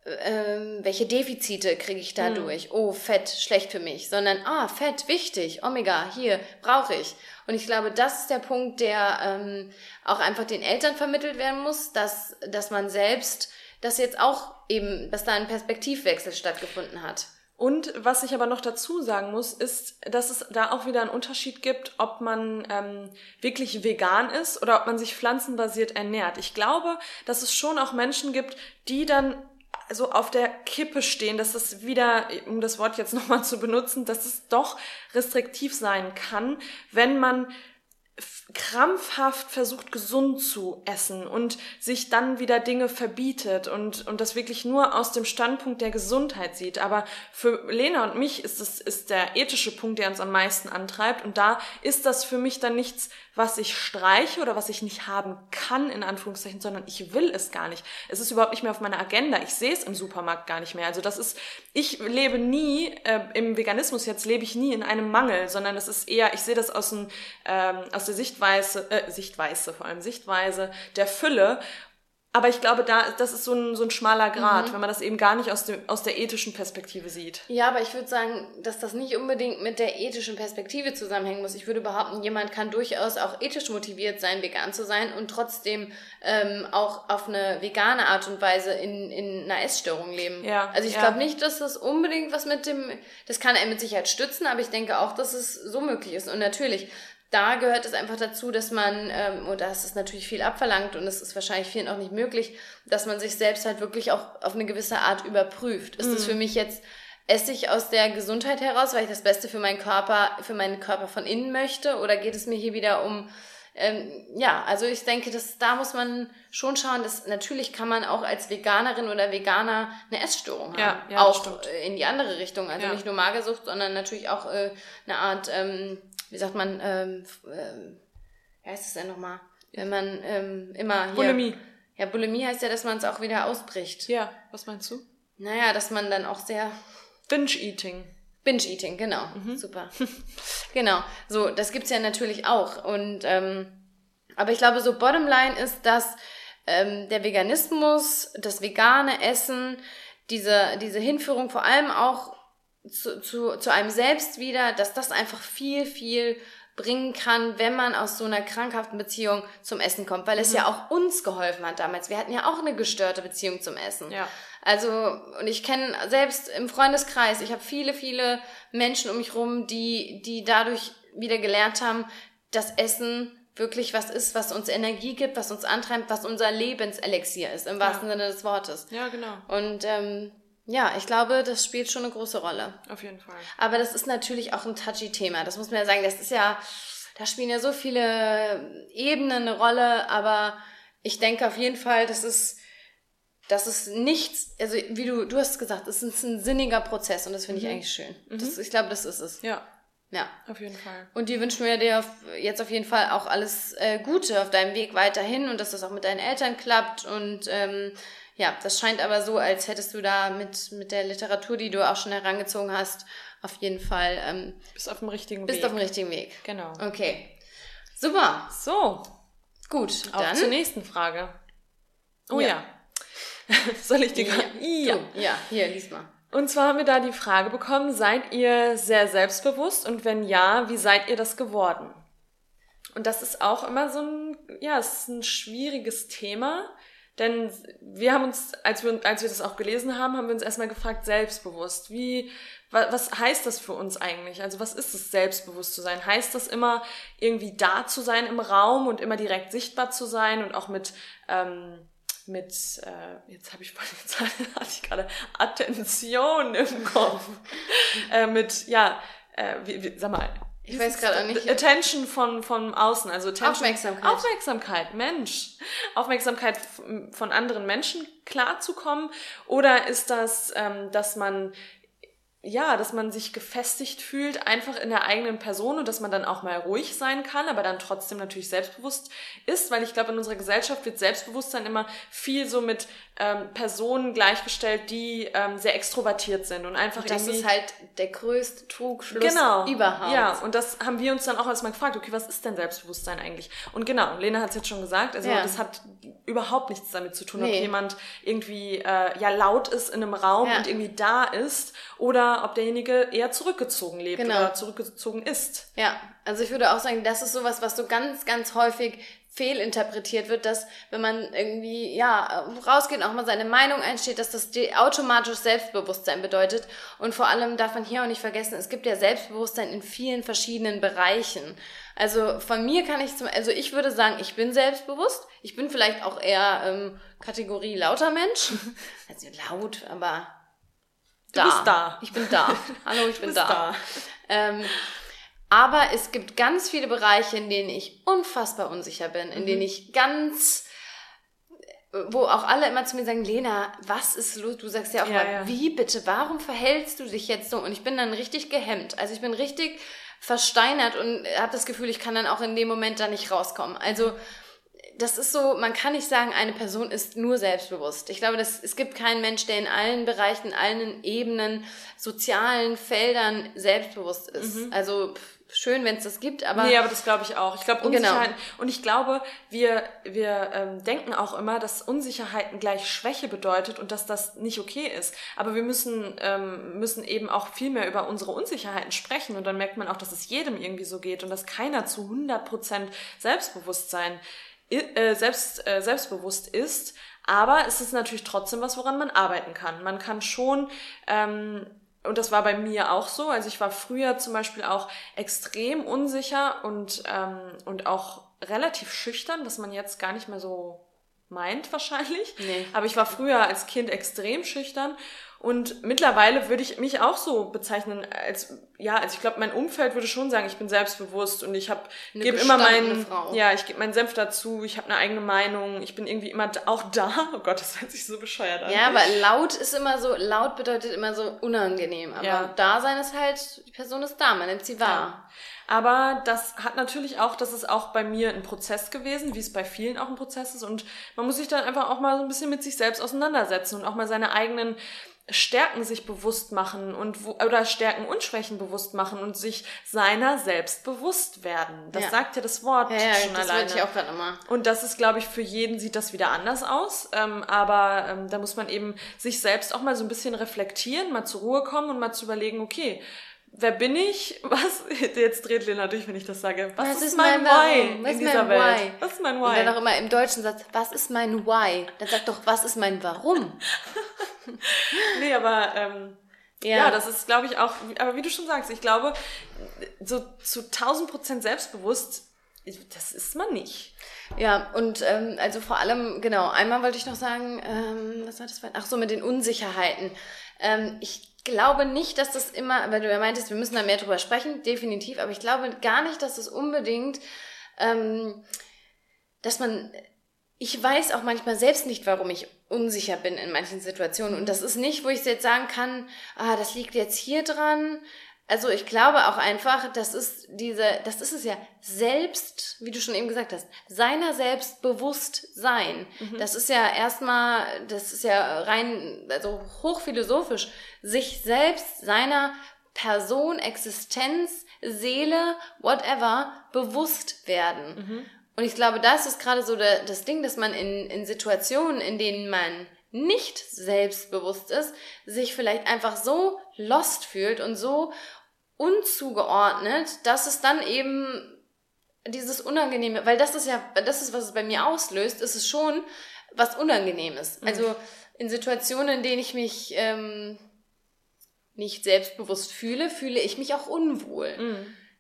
ähm, welche Defizite kriege ich dadurch? Oh, Fett, schlecht für mich. Sondern, ah, Fett, wichtig, Omega, hier, brauche ich. Und ich glaube, das ist der Punkt, der ähm, auch einfach den Eltern vermittelt werden muss, dass, dass man selbst, dass jetzt auch eben, dass da ein Perspektivwechsel stattgefunden hat. Und was ich aber noch dazu sagen muss, ist, dass es da auch wieder einen Unterschied gibt, ob man ähm, wirklich vegan ist oder ob man sich pflanzenbasiert ernährt. Ich glaube, dass es schon auch Menschen gibt, die dann so auf der Kippe stehen, dass es wieder, um das Wort jetzt nochmal zu benutzen, dass es doch restriktiv sein kann, wenn man krampfhaft versucht, gesund zu essen und sich dann wieder Dinge verbietet und, und das wirklich nur aus dem Standpunkt der Gesundheit sieht. Aber für Lena und mich ist es, ist der ethische Punkt, der uns am meisten antreibt. Und da ist das für mich dann nichts, was ich streiche oder was ich nicht haben kann, in Anführungszeichen, sondern ich will es gar nicht. Es ist überhaupt nicht mehr auf meiner Agenda. Ich sehe es im Supermarkt gar nicht mehr. Also das ist, ich lebe nie, äh, im Veganismus jetzt lebe ich nie in einem Mangel, sondern es ist eher, ich sehe das aus, dem, ähm, aus der Sichtweise, äh, Sichtweise vor allem, Sichtweise der Fülle. Aber ich glaube, da, das ist so ein, so ein schmaler Grad, wenn man das eben gar nicht aus, dem, aus der ethischen Perspektive sieht. Ja, aber ich würde sagen, dass das nicht unbedingt mit der ethischen Perspektive zusammenhängen muss. Ich würde behaupten, jemand kann durchaus auch ethisch motiviert sein, vegan zu sein und trotzdem ähm, auch auf eine vegane Art und Weise in, in einer Essstörung leben. Ja, Also ich ja. glaube nicht, dass das unbedingt was mit dem, das kann er mit Sicherheit stützen, aber ich denke auch, dass es so möglich ist. Und natürlich, da gehört es einfach dazu, dass man, ähm, und das ist natürlich viel abverlangt und es ist wahrscheinlich vielen auch nicht möglich, dass man sich selbst halt wirklich auch auf eine gewisse Art überprüft. Ist es für mich jetzt, esse ich aus der Gesundheit heraus, weil ich das Beste für meinen Körper, für meinen Körper von innen möchte, oder geht es mir hier wieder um, ähm, ja, also ich denke, dass da muss man schon schauen, dass natürlich kann man auch als Veganerin oder Veganer eine Essstörung haben. Ja, ja, das auch in die andere Richtung. Also Ja. nicht nur Magersucht, sondern natürlich auch äh, eine Art, ähm, wie sagt man, ähm, ähm, wie heißt es denn nochmal? Wenn man ähm, immer hier. Bulimie. Ja, Bulimie heißt ja, dass man es auch wieder ausbricht. Ja, was meinst du? Naja, dass man dann auch sehr Binge-Eating. Binge-Eating, genau. Mhm. Super. genau. So, das gibt's ja natürlich auch. Und ähm, aber ich glaube, so Bottomline ist, dass ähm, der Veganismus, das vegane Essen, diese, diese Hinführung vor allem auch zu, zu, zu einem selbst wieder, dass das einfach viel, viel bringen kann, wenn man aus so einer krankhaften Beziehung zum Essen kommt, weil es ja auch uns geholfen hat damals. Wir hatten ja auch eine gestörte Beziehung zum Essen. Ja. Also, und ich kenne selbst im Freundeskreis, ich habe viele, viele Menschen um mich rum, die, die dadurch wieder gelernt haben, dass Essen wirklich was ist, was uns Energie gibt, was uns antreibt, was unser Lebenselixier ist, im wahrsten Sinne des Wortes. Ja, genau. Und ähm, ja, ich glaube, das spielt schon eine große Rolle. Auf jeden Fall. Aber das ist natürlich auch ein touchy Thema. Das muss man ja sagen. Das ist ja, da spielen ja so viele Ebenen eine Rolle. Aber ich denke auf jeden Fall, das ist, das ist nichts, also wie du, du hast gesagt, es ist ein sinniger Prozess und das finde ich eigentlich schön. Das, ich glaube, das ist es. Ja, Ja. auf jeden Fall. Und die wünschen wir dir jetzt auf jeden Fall auch alles äh, Gute auf deinem Weg weiterhin und dass das auch mit deinen Eltern klappt. Und ähm, ja, das scheint aber so, als hättest du da mit, mit der Literatur, die du auch schon herangezogen hast, auf jeden Fall ähm, Bist auf dem richtigen bist Weg. auf dem richtigen Weg. Genau. Okay. Super. So, Gut. auf dann. zur nächsten Frage. Oh Ja. ja. Soll ich die ja. ja. Du, ja, hier, lies mal. Und zwar haben wir da die Frage bekommen, seid ihr sehr selbstbewusst und wenn ja, wie seid ihr das geworden? Und das ist auch immer so ein, ja, es ist ein schwieriges Thema, denn wir haben uns, als wir, als wir das auch gelesen haben, haben wir uns erstmal gefragt, selbstbewusst, wie, wa, was heißt das für uns eigentlich? Also was ist es, selbstbewusst zu sein? Heißt das immer, irgendwie da zu sein im Raum und immer direkt sichtbar zu sein und auch mit, ähm, mit, äh, jetzt habe ich Zahl, hatte ich gerade Attention im Kopf. äh, mit, ja, äh, wie, wie, sag mal. Ich weiß gerade auch nicht. Attention von, von außen, also Attention. Aufmerksamkeit. Aufmerksamkeit, Mensch. Aufmerksamkeit von anderen Menschen klarzukommen? Oder ist das, ähm, dass man ja, dass man sich gefestigt fühlt, einfach in der eigenen Person und dass man dann auch mal ruhig sein kann, aber dann trotzdem natürlich selbstbewusst ist, weil ich glaube, in unserer Gesellschaft wird Selbstbewusstsein immer viel so mit ähm, Personen gleichgestellt, die ähm, sehr extrovertiert sind und einfach das irgendwie... ist halt der größte Trugschluss Genau. überhaupt. Ja, und das haben wir uns dann auch erstmal gefragt, okay, was ist denn Selbstbewusstsein eigentlich? Und genau, Lena hat es jetzt schon gesagt, also Ja. das hat überhaupt nichts damit zu tun, ob Nee. jemand irgendwie äh, ja laut ist in einem Raum Ja. und irgendwie da ist oder ob derjenige eher zurückgezogen lebt Genau. oder zurückgezogen ist. Ja, also ich würde auch sagen, das ist sowas, was so ganz, ganz häufig fehlinterpretiert wird, dass wenn man irgendwie, ja, rausgeht und auch mal seine Meinung einsteht, dass das automatisch Selbstbewusstsein bedeutet. Und vor allem darf man hier auch nicht vergessen, es gibt ja Selbstbewusstsein in vielen verschiedenen Bereichen. Also von mir kann ich zum, also ich würde sagen, ich bin selbstbewusst. Ich bin vielleicht auch eher ähm, Kategorie lauter Mensch. Also laut, aber Du bist da. Ich bin da. Hallo, ich bin da. da. Ähm, aber es gibt ganz viele Bereiche, in denen ich unfassbar unsicher bin, in Mhm. denen ich ganz, wo auch alle immer zu mir sagen, Lena, was ist los? Du sagst ja auch Ja, mal, ja. wie bitte, warum verhältst du dich jetzt so? Und ich bin dann richtig gehemmt. Also ich bin richtig versteinert und habe das Gefühl, ich kann dann auch in dem Moment da nicht rauskommen. Also das ist so, man kann nicht sagen, eine Person ist nur selbstbewusst. Ich glaube, das, es gibt keinen Mensch, der in allen Bereichen, in allen Ebenen, sozialen Feldern selbstbewusst ist. Also pff, schön, wenn es das gibt, aber Mhm. Nee, aber das glaube ich auch. Ich glaube Genau. Unsicherheiten. Und ich glaube, wir, wir ähm, denken auch immer, dass Unsicherheiten gleich Schwäche bedeutet und dass das nicht okay ist. Aber wir müssen, ähm, müssen eben auch viel mehr über unsere Unsicherheiten sprechen. Und dann merkt man auch, dass es jedem irgendwie so geht und dass keiner zu 100% Selbstbewusstsein i- äh, selbst, äh, selbstbewusst ist. Aber es ist natürlich trotzdem was, woran man arbeiten kann. Man kann schon ähm, und das war bei mir auch so. Also ich war früher zum Beispiel auch extrem unsicher und, ähm, und auch relativ schüchtern, was man jetzt gar nicht mehr so meint wahrscheinlich. Nee. Aber ich war früher als Kind extrem schüchtern und mittlerweile würde ich mich auch so bezeichnen als ja, also ich glaube, mein Umfeld würde schon sagen, ich bin selbstbewusst und ich habe gebe immer meinen Frau. ja, ich gebe meinen Senf dazu, ich habe eine eigene Meinung, ich bin irgendwie immer da- auch da. Oh Gott, das hört sich so bescheuert an. ja, aber laut ist immer so, laut bedeutet immer so unangenehm. Aber Ja. Dasein ist halt, die Person ist da, man nimmt sie wahr. Aber das hat natürlich auch, das ist auch bei mir ein Prozess gewesen, wie es bei vielen auch ein Prozess ist. Und man muss sich dann einfach auch mal so ein bisschen mit sich selbst auseinandersetzen und auch mal seine eigenen Stärken sich bewusst machen und wo, oder Stärken und Schwächen bewusst machen und sich seiner selbst bewusst werden. Das Ja. sagt ja das Wort Ja, ja, schon das alleine. ich auch gerade immer. Und das ist, glaube ich, für jeden sieht das wieder anders aus. Ähm, aber ähm, da muss man eben sich selbst auch mal so ein bisschen reflektieren, mal zur Ruhe kommen und mal zu überlegen, okay, wer bin ich? Was? Jetzt dreht Lena durch, wenn ich das sage. Was, Was ist, ist mein, Why? Was in ist dieser mein Welt? Why? Was ist mein Und dann Why? auch immer im deutschen Satz, was ist mein Why? Dann sag doch, was ist mein Warum? Nee, aber ähm, Ja. ja. das ist, glaube ich, auch, aber wie du schon sagst, ich glaube, so zu 1000 Prozent selbstbewusst, das ist man nicht. Ja, und ähm, also vor allem, genau, einmal wollte ich noch sagen, ähm, was war das? Ach so, mit den Unsicherheiten. Ähm, ich glaube nicht, dass das immer, weil du ja meintest, wir müssen da mehr drüber sprechen, definitiv, aber ich glaube gar nicht, dass es unbedingt, ähm, dass man, ich weiß auch manchmal selbst nicht, warum ich unsicher bin in manchen Situationen. Und das ist nicht, wo ich jetzt sagen kann, ah, das liegt jetzt hier dran. Also ich glaube auch einfach, das ist diese, das ist es ja, selbst, wie du schon eben gesagt hast, seiner selbst bewusst sein. Das ist ja erstmal, das ist ja rein, also hochphilosophisch, sich selbst seiner Person, Existenz, Seele, whatever, bewusst werden. Und ich glaube, das ist gerade so der, das Ding, dass man in, in Situationen, in denen man nicht selbstbewusst ist, sich vielleicht einfach so lost fühlt und so unzugeordnet, dass es dann eben dieses Unangenehme, weil das ist ja, das ist, was es bei mir auslöst, ist es schon was Unangenehmes. Also in Situationen, in denen ich mich ähm, nicht selbstbewusst fühle, fühle ich mich auch unwohl.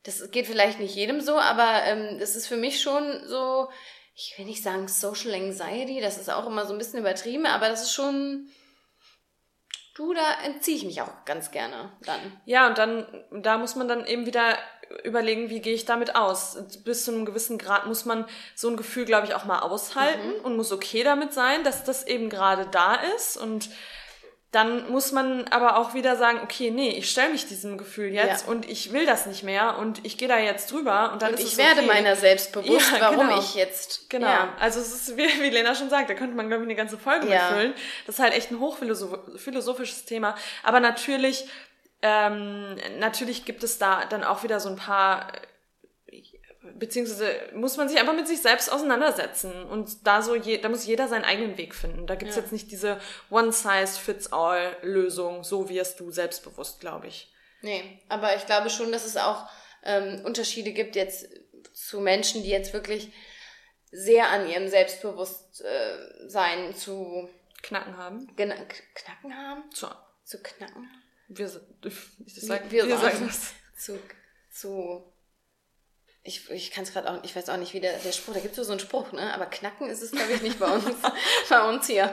Das geht vielleicht nicht jedem so, aber ähm, das ist für mich schon so, ich will nicht sagen Social Anxiety, das ist auch immer so ein bisschen übertrieben, aber das ist schon, du, da entziehe ich mich auch ganz gerne dann. Ja, und dann, da muss man dann eben wieder überlegen, wie gehe ich damit aus. Bis zu einem gewissen Grad muss man so ein Gefühl, glaube ich, auch mal aushalten und muss okay damit sein, dass das eben gerade da ist und dann muss man aber auch wieder sagen, okay, nee, ich stelle mich diesem Gefühl jetzt Ja. und ich will das nicht mehr und ich gehe da jetzt drüber und dann Und ist ich es werde okay. meiner selbst bewusst, Ja, warum genau. ich jetzt. Genau. Ja. Also es ist, wie, wie Lena schon sagt, da könnte man, glaube ich, eine ganze Folge Ja. mitfüllen. Das ist halt echt ein hochphilosophisches Thema. Aber natürlich, ähm, natürlich gibt es da dann auch wieder so ein paar, beziehungsweise muss man sich einfach mit sich selbst auseinandersetzen. Und da so, je, da muss jeder seinen eigenen Weg finden. Da gibt's Ja. jetzt nicht diese One-Size-Fits-All-Lösung. So wirst du selbstbewusst, glaube ich. Nee, aber ich glaube schon, dass es auch ähm, Unterschiede gibt jetzt zu Menschen, die jetzt wirklich sehr an ihrem Selbstbewusstsein zu Knacken haben. knacken haben. So, Zu knacken wir, ich sag, Wir wir, sagen sagen das. Zu, zu ich, ich kann es gerade auch, ich weiß auch nicht, wie der, der Spruch, da gibt es so einen Spruch, ne? Aber knacken ist es, glaube ich, nicht bei uns, bei uns hier.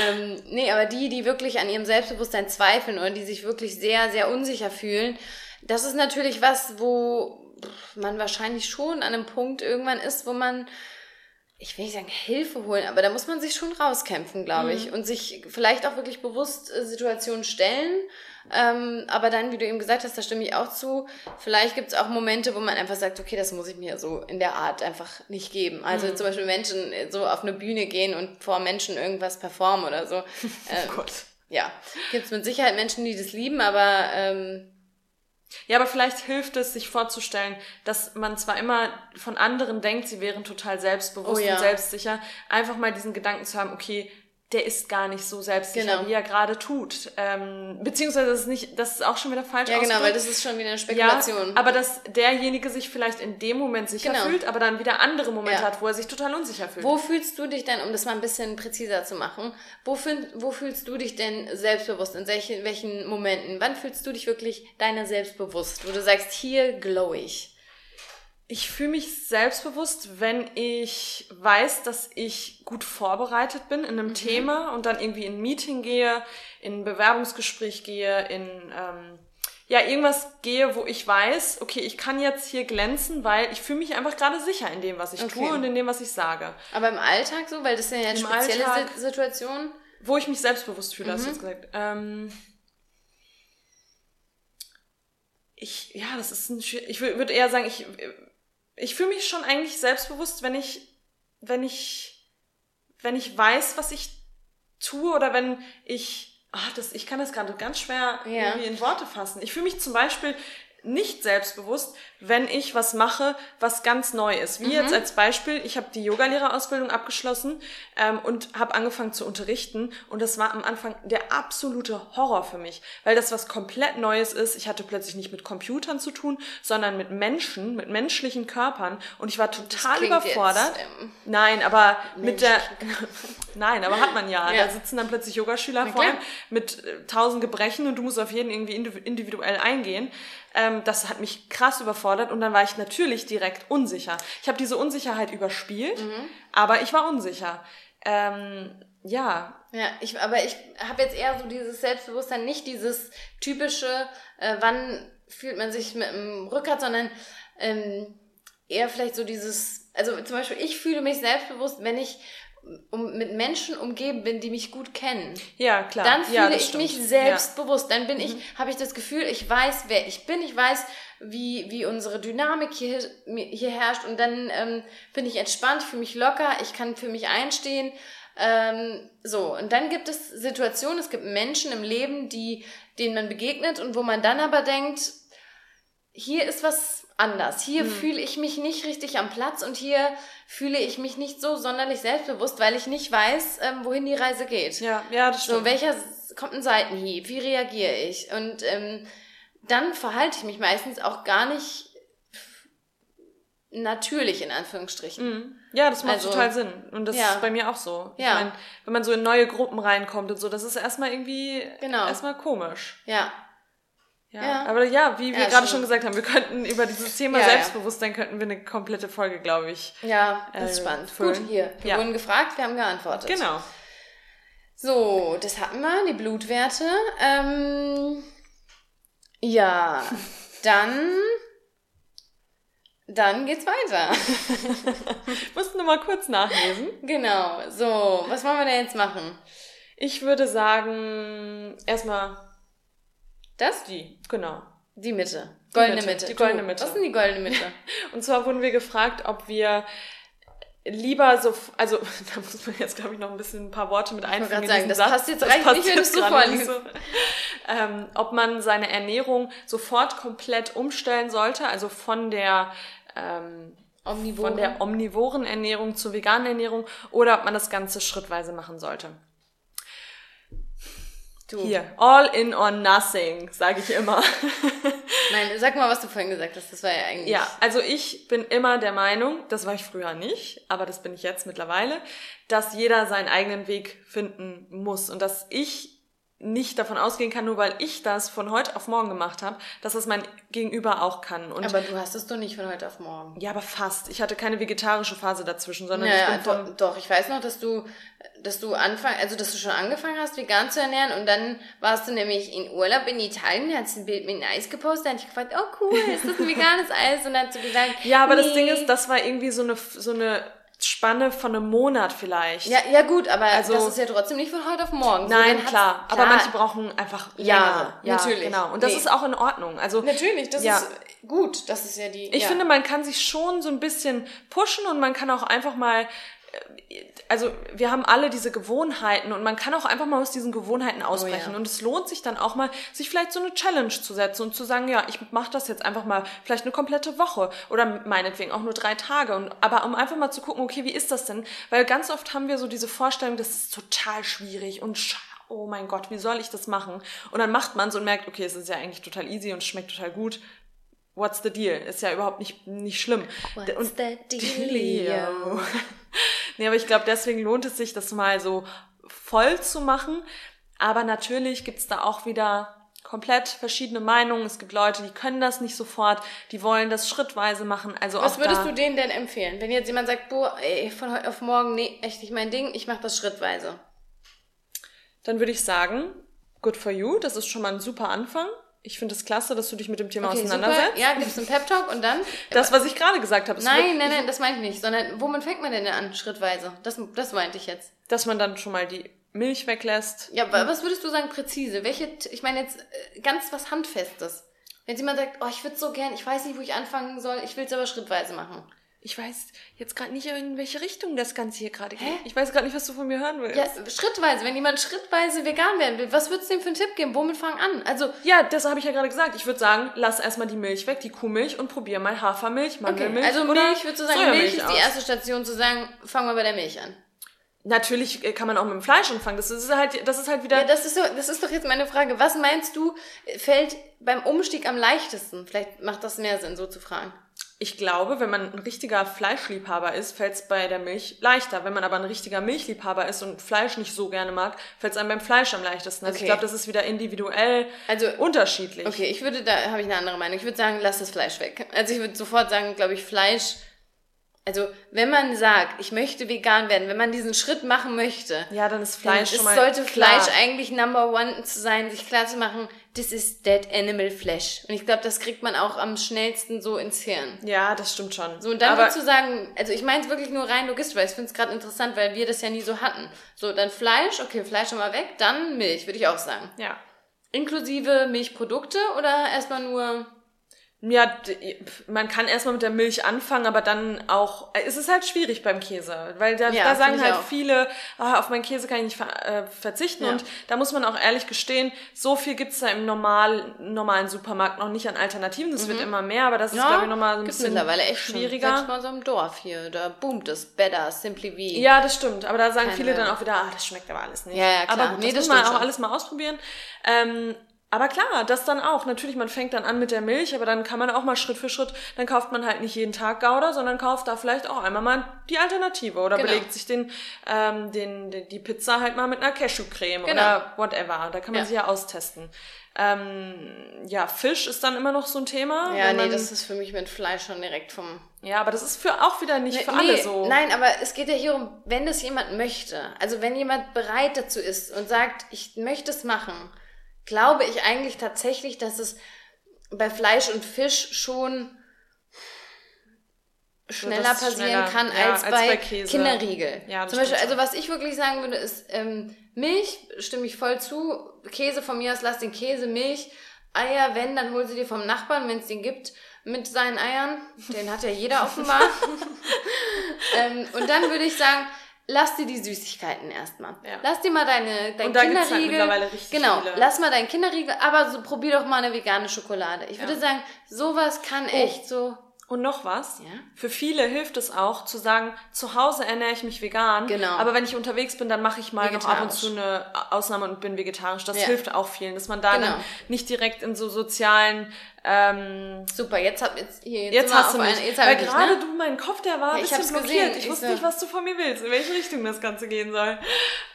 Ähm, nee, aber die, die wirklich an ihrem Selbstbewusstsein zweifeln oder die sich wirklich sehr, sehr unsicher fühlen, das ist natürlich was, wo man wahrscheinlich schon an einem Punkt irgendwann ist, wo man, ich will nicht sagen Hilfe holen, aber da muss man sich schon rauskämpfen, glaube ich. Und sich vielleicht auch wirklich bewusst äh, Situationen stellen. Ähm, aber dann, wie du eben gesagt hast, da stimme ich auch zu, vielleicht gibt es auch Momente, wo man einfach sagt, okay, das muss ich mir so in der Art einfach nicht geben. Also zum Beispiel Menschen äh, so auf eine Bühne gehen und vor Menschen irgendwas performen oder so. Ähm, Oh Gott. ja, gibt es mit Sicherheit Menschen, die das lieben, aber ähm, Ja, aber vielleicht hilft es, sich vorzustellen, dass man zwar immer von anderen denkt, sie wären total selbstbewusst Oh ja. und selbstsicher, einfach mal diesen Gedanken zu haben, okay, der ist gar nicht so selbstsicher, Genau. wie er gerade tut. Ähm, beziehungsweise das ist nicht, das ist auch schon wieder falsch ja genau, weil das ist schon wieder eine ja, Spekulation. aber dass derjenige sich vielleicht in dem Moment sicher Genau. fühlt, aber dann wieder andere Momente Ja. hat, wo er sich total unsicher fühlt. Wo fühlst du dich denn, um das mal ein bisschen präziser zu machen, wo, fühl, wo fühlst du dich denn selbstbewusst? In welchen, welchen Momenten? Wann fühlst du dich wirklich deiner selbstbewusst? Wo du sagst, hier glow ich. Ich fühle mich selbstbewusst, wenn ich weiß, dass ich gut vorbereitet bin in einem Thema und dann irgendwie in ein Meeting gehe, in ein Bewerbungsgespräch gehe, in ähm, ja irgendwas gehe, wo ich weiß, okay, ich kann jetzt hier glänzen, weil ich fühle mich einfach gerade sicher in dem, was ich Okay. tue und in dem, was ich sage. Aber im Alltag so, weil das sind ja jetzt Im spezielle Alltag- Si- Situationen. Wo ich mich selbstbewusst fühle, hast du jetzt gesagt. Ähm, ich, ja, das ist ein, ich würde eher sagen, ich, ich fühle mich schon eigentlich selbstbewusst, wenn ich, wenn ich, wenn ich weiß, was ich tue oder wenn ich, ah, das, ich kann das gerade ganz schwer Ja. irgendwie in Worte fassen. Ich fühle mich zum Beispiel nicht selbstbewusst, wenn ich was mache, was ganz neu ist. Wie jetzt als Beispiel, ich habe die Yogalehrerausbildung abgeschlossen ähm, und habe angefangen zu unterrichten und das war am Anfang der absolute Horror für mich, weil das was komplett Neues ist. Ich hatte plötzlich nicht mit Computern zu tun, sondern mit Menschen, mit menschlichen Körpern und ich war total überfordert. Jetzt, ähm, Nein, aber mit der Nein, aber hat man ja. Ja. Da sitzen dann plötzlich Yogaschüler vor mit äh, tausend Gebrechen und du musst auf jeden irgendwie indiv- individuell eingehen. Ähm, das hat mich krass überfordert und dann war ich natürlich direkt unsicher. Ich habe diese Unsicherheit überspielt, Mhm. aber ich war unsicher. Ähm, ja, Ja, ich, aber ich habe jetzt eher so dieses Selbstbewusstsein, nicht dieses typische, äh, wann fühlt man sich mit dem Rückgrat, sondern ähm, eher vielleicht so dieses, also zum Beispiel, ich fühle mich selbstbewusst, wenn ich um, mit Menschen umgeben bin, die mich gut kennen. ja, klar. Dann fühle ja, ich stimmt. mich selbstbewusst. Dann bin ich, habe ich das Gefühl, ich weiß, wer ich bin, ich weiß, wie, wie unsere Dynamik hier, hier herrscht und dann ähm, bin ich entspannt, fühle mich locker, ich kann für mich einstehen. Ähm, so, und dann gibt es Situationen, es gibt Menschen im Leben, die, denen man begegnet und wo man dann aber denkt, hier ist was anders. Hier Hm. fühle ich mich nicht richtig am Platz und hier fühle ich mich nicht so sonderlich selbstbewusst, weil ich nicht weiß, ähm, wohin die Reise geht. Ja, ja, das So, stimmt. welcher S- kommt ein Seitenhieb? Wie reagiere ich? Und ähm, dann verhalte ich mich meistens auch gar nicht natürlich in Anführungsstrichen. Mhm. Ja, das macht Also, total Sinn. Und das ja. ist bei mir auch so. Ich Ja. mein, wenn man so in neue Gruppen reinkommt und so, das ist erstmal irgendwie Genau. erstmal komisch. Ja, Ja, Ja. aber ja, wie wir Ja, gerade schon. gesagt haben, wir könnten über dieses Thema Ja, ja. Selbstbewusstsein könnten wir eine komplette Folge, glaube ich. ja, das ist Äh, spannend. füllen. Gut, hier. Wir Ja. wurden gefragt, wir haben geantwortet. Genau. So, das hatten wir, die Blutwerte. Ähm, ja, dann, dann geht's weiter. Ich musste nur mal kurz nachlesen. genau. So, was wollen wir denn jetzt machen? Ich würde sagen, erstmal Das? die, genau. Die Mitte. Goldene Mitte, Mitte. die goldene Mitte. Was ist denn die goldene Mitte? Und zwar wurden wir gefragt, ob wir lieber so, also da muss man jetzt, glaube ich, noch ein bisschen ein paar Worte mit einfügen. in sagen, das Satz. passt jetzt- reicht nicht, wenn es so vorliest. ähm, ob man seine Ernährung sofort komplett umstellen sollte, also von der ähm, Omnivore. von der omnivoren Ernährung zur veganen Ernährung oder ob man das Ganze schrittweise machen sollte. Du. Hier, all in or nothing, sage ich immer. Nein, sag mal, was du vorhin gesagt hast. Das war ja eigentlich. Ja, also ich bin immer der Meinung, das war ich früher nicht, aber das bin ich jetzt mittlerweile, dass jeder seinen eigenen Weg finden muss und dass ich nicht davon ausgehen kann, nur weil ich das von heute auf morgen gemacht habe, dass das mein Gegenüber auch kann. Und Aber du hast es doch nicht von heute auf morgen. ja, aber fast. Ich hatte keine vegetarische Phase dazwischen, sondern ich Ja, bin vom doch, doch, ich weiß noch, dass du, dass du anfang, also dass du schon angefangen hast, vegan zu ernähren und dann warst du nämlich in Urlaub in Italien, hast ein Bild mit einem Eis gepostet, hab ich gefragt, oh cool, ist das ein veganes Eis? Und dann hast du gesagt, Ja, aber das nee. Ding ist, das war irgendwie so eine so eine Spanne von einem Monat vielleicht. Ja, ja gut, aber Also- das ist ja trotzdem nicht von heute auf morgen. So, Nein, dann hat's- klar. Aber manche brauchen einfach Ja, längere. natürlich. Genau. Und das Nee. ist auch in Ordnung. Also Natürlich, das Ja. ist gut, das ist ja die. Ich ja. finde, man kann sich schon so ein bisschen pushen und man kann auch einfach mal, also wir haben alle diese Gewohnheiten und man kann auch einfach mal aus diesen Gewohnheiten ausbrechen. Oh ja. Und es lohnt sich dann auch mal, sich vielleicht so eine Challenge zu setzen und zu sagen, ja, ich mache das jetzt einfach mal vielleicht eine komplette Woche oder meinetwegen auch nur drei Tage. Und, aber um einfach mal zu gucken, okay, wie ist das denn? Weil ganz oft haben wir so diese Vorstellung, das ist total schwierig und oh mein Gott, wie soll ich das machen? Und dann macht man es und merkt, okay, es ist ja eigentlich total easy und schmeckt total gut. What's the deal? Ist ja überhaupt nicht, nicht schlimm. What's und the dealio? Nee, aber ich glaube, deswegen lohnt es sich, das mal so voll zu machen. Aber natürlich gibt's da auch wieder komplett verschiedene Meinungen. Es gibt Leute, die können das nicht sofort, die wollen das schrittweise machen. Also Was würdest du denen denn empfehlen? Wenn jetzt jemand sagt, boah, ey, von heute auf morgen, nee, echt nicht mein Ding, ich mache das schrittweise. Dann würde ich sagen, good for you. Das ist schon mal ein super Anfang. Ich finde es klasse, dass du dich mit dem Thema Okay, auseinandersetzt. super. Ja, gibt's einen Pep-Talk und dann? Das, was ich gerade gesagt habe, ist Nein, nein, nein, das meine ich nicht. Sondern womit fängt man denn an, schrittweise? Das, das meinte ich jetzt. dass man dann schon mal die Milch weglässt. Ja, aber was würdest du sagen präzise? Welche, ich meine jetzt äh, ganz was Handfestes. Wenn jemand sagt, oh, ich würde so gern, ich weiß nicht, wo ich anfangen soll, ich will es aber schrittweise machen. Ich weiß jetzt gerade nicht, in welche Richtung das Ganze hier gerade geht. Ich weiß gerade nicht, was du von mir hören willst. Ja, schrittweise, wenn jemand schrittweise vegan werden will, was würdest du ihm für einen Tipp geben? Womit fang an? Also, Ja, das habe ich ja gerade gesagt. Ich würde sagen, lass erstmal die Milch weg, die Kuhmilch und probier mal Hafermilch, okay, Mandelmilch also oder Milch, würdest du sagen, Milch ist die aus. erste Station zu sagen, fangen wir bei der Milch an. Natürlich äh, kann man auch mit dem Fleisch anfangen. Das ist halt, das ist halt wieder. Ja, das ist, so, das ist doch jetzt meine Frage. Was meinst du, fällt beim Umstieg am leichtesten? Vielleicht macht das mehr Sinn, so zu fragen. Ich glaube, wenn man ein richtiger Fleischliebhaber ist, fällt es bei der Milch leichter. Wenn man aber ein richtiger Milchliebhaber ist und Fleisch nicht so gerne mag, fällt es einem beim Fleisch am leichtesten. Also Okay. ich glaube, das ist wieder individuell Also, unterschiedlich. Okay, ich würde, da habe ich eine andere Meinung. Ich würde sagen, lass das Fleisch weg. Also ich würde sofort sagen, glaube ich, Fleisch. Also wenn man sagt, ich möchte vegan werden, wenn man diesen Schritt machen möchte, Ja, dann ist dann Fleisch es schon mal sollte klar. Fleisch eigentlich Number One zu sein, sich klar zu machen, this is dead animal flesh. Und ich glaube, das kriegt man auch am schnellsten so ins Hirn. Ja, das stimmt schon. So, und dann würdest du sagen, also ich meine es wirklich nur rein logistisch, weil ich finde es gerade interessant, weil wir das ja nie so hatten. So, dann Fleisch, okay, Fleisch schon mal weg, dann Milch, würde ich auch sagen. ja. Inklusive Milchprodukte oder erstmal nur Ja, man kann erstmal mit der Milch anfangen, aber dann auch, äh, es ist halt schwierig beim Käse, weil da, Ja, da sagen halt auch. viele, ah, auf meinen Käse kann ich nicht ver äh, verzichten Ja. und da muss man auch ehrlich gestehen, so viel gibt's da im normal, normalen Supermarkt noch nicht an Alternativen, das wird immer mehr, aber das ist, glaube ich, nochmal so ein Mhm. bisschen mittlerweile echt schon. schwieriger. Selbst bei unserem Dorf hier, da boomt es. Better, Simply V. Ja, das stimmt. Aber da sagen Keine- viele dann auch wieder, ah, das schmeckt aber alles nicht. Ja, ja, klar. Aber gut, Nee, das, das muss man auch schon. alles mal ausprobieren. Ähm, aber klar, das dann auch. Natürlich, man fängt dann an mit der Milch, aber dann kann man auch mal Schritt für Schritt, dann kauft man halt nicht jeden Tag Gouda, sondern kauft da vielleicht auch einmal mal die Alternative oder Genau. belegt sich den, ähm, den, den, die Pizza halt mal mit einer Cashewcreme Genau. oder whatever. Da kann man Ja. sie ja austesten. Ähm, ja, Fisch ist dann immer noch so ein Thema. Ja, nee, das ist für mich mit Fleisch schon direkt vom. ja, aber das ist für auch wieder nicht für alle so. Nein, aber es geht ja hier um, wenn das jemand möchte, also wenn jemand bereit dazu ist und sagt, ich möchte es machen, glaube ich eigentlich tatsächlich, dass es bei Fleisch und Fisch schon schneller das passieren schneller, kann ja, als, als bei, bei. Kinderriegel. Ja, Zum Beispiel, also was ich wirklich sagen würde, ist, ähm, Milch, stimme ich voll zu. Käse von mir aus, lass den Käse, Milch. Eier, wenn, dann hol sie dir vom Nachbarn, wenn es den gibt, mit seinen Eiern. Den hat ja jeder offenbar. ähm, und dann würde ich sagen, lass dir die Süßigkeiten erstmal. Ja. Lass dir mal deine dein und da halt Kinderriegel. Halt mittlerweile richtig genau, viele. lass mal deinen Kinderriegel, aber so probier doch mal eine vegane Schokolade. Ich ja. würde sagen, sowas kann oh. echt so und noch was, ja? für viele hilft es auch zu sagen, zu Hause ernähre ich mich vegan, genau. aber wenn ich unterwegs bin, dann mache ich mal noch ab und zu eine Ausnahme und bin vegetarisch. Das ja. hilft auch vielen, dass man da genau. dann nicht direkt in so sozialen ähm, Super, jetzt hab jetzt hier jetzt, jetzt hast du mich, einen, jetzt weil gerade ne? du mein Kopf der war ja, ich hab's blockiert. Gesehen. Ich, wusste so. nicht, was du von mir willst, in welche Richtung das Ganze gehen soll.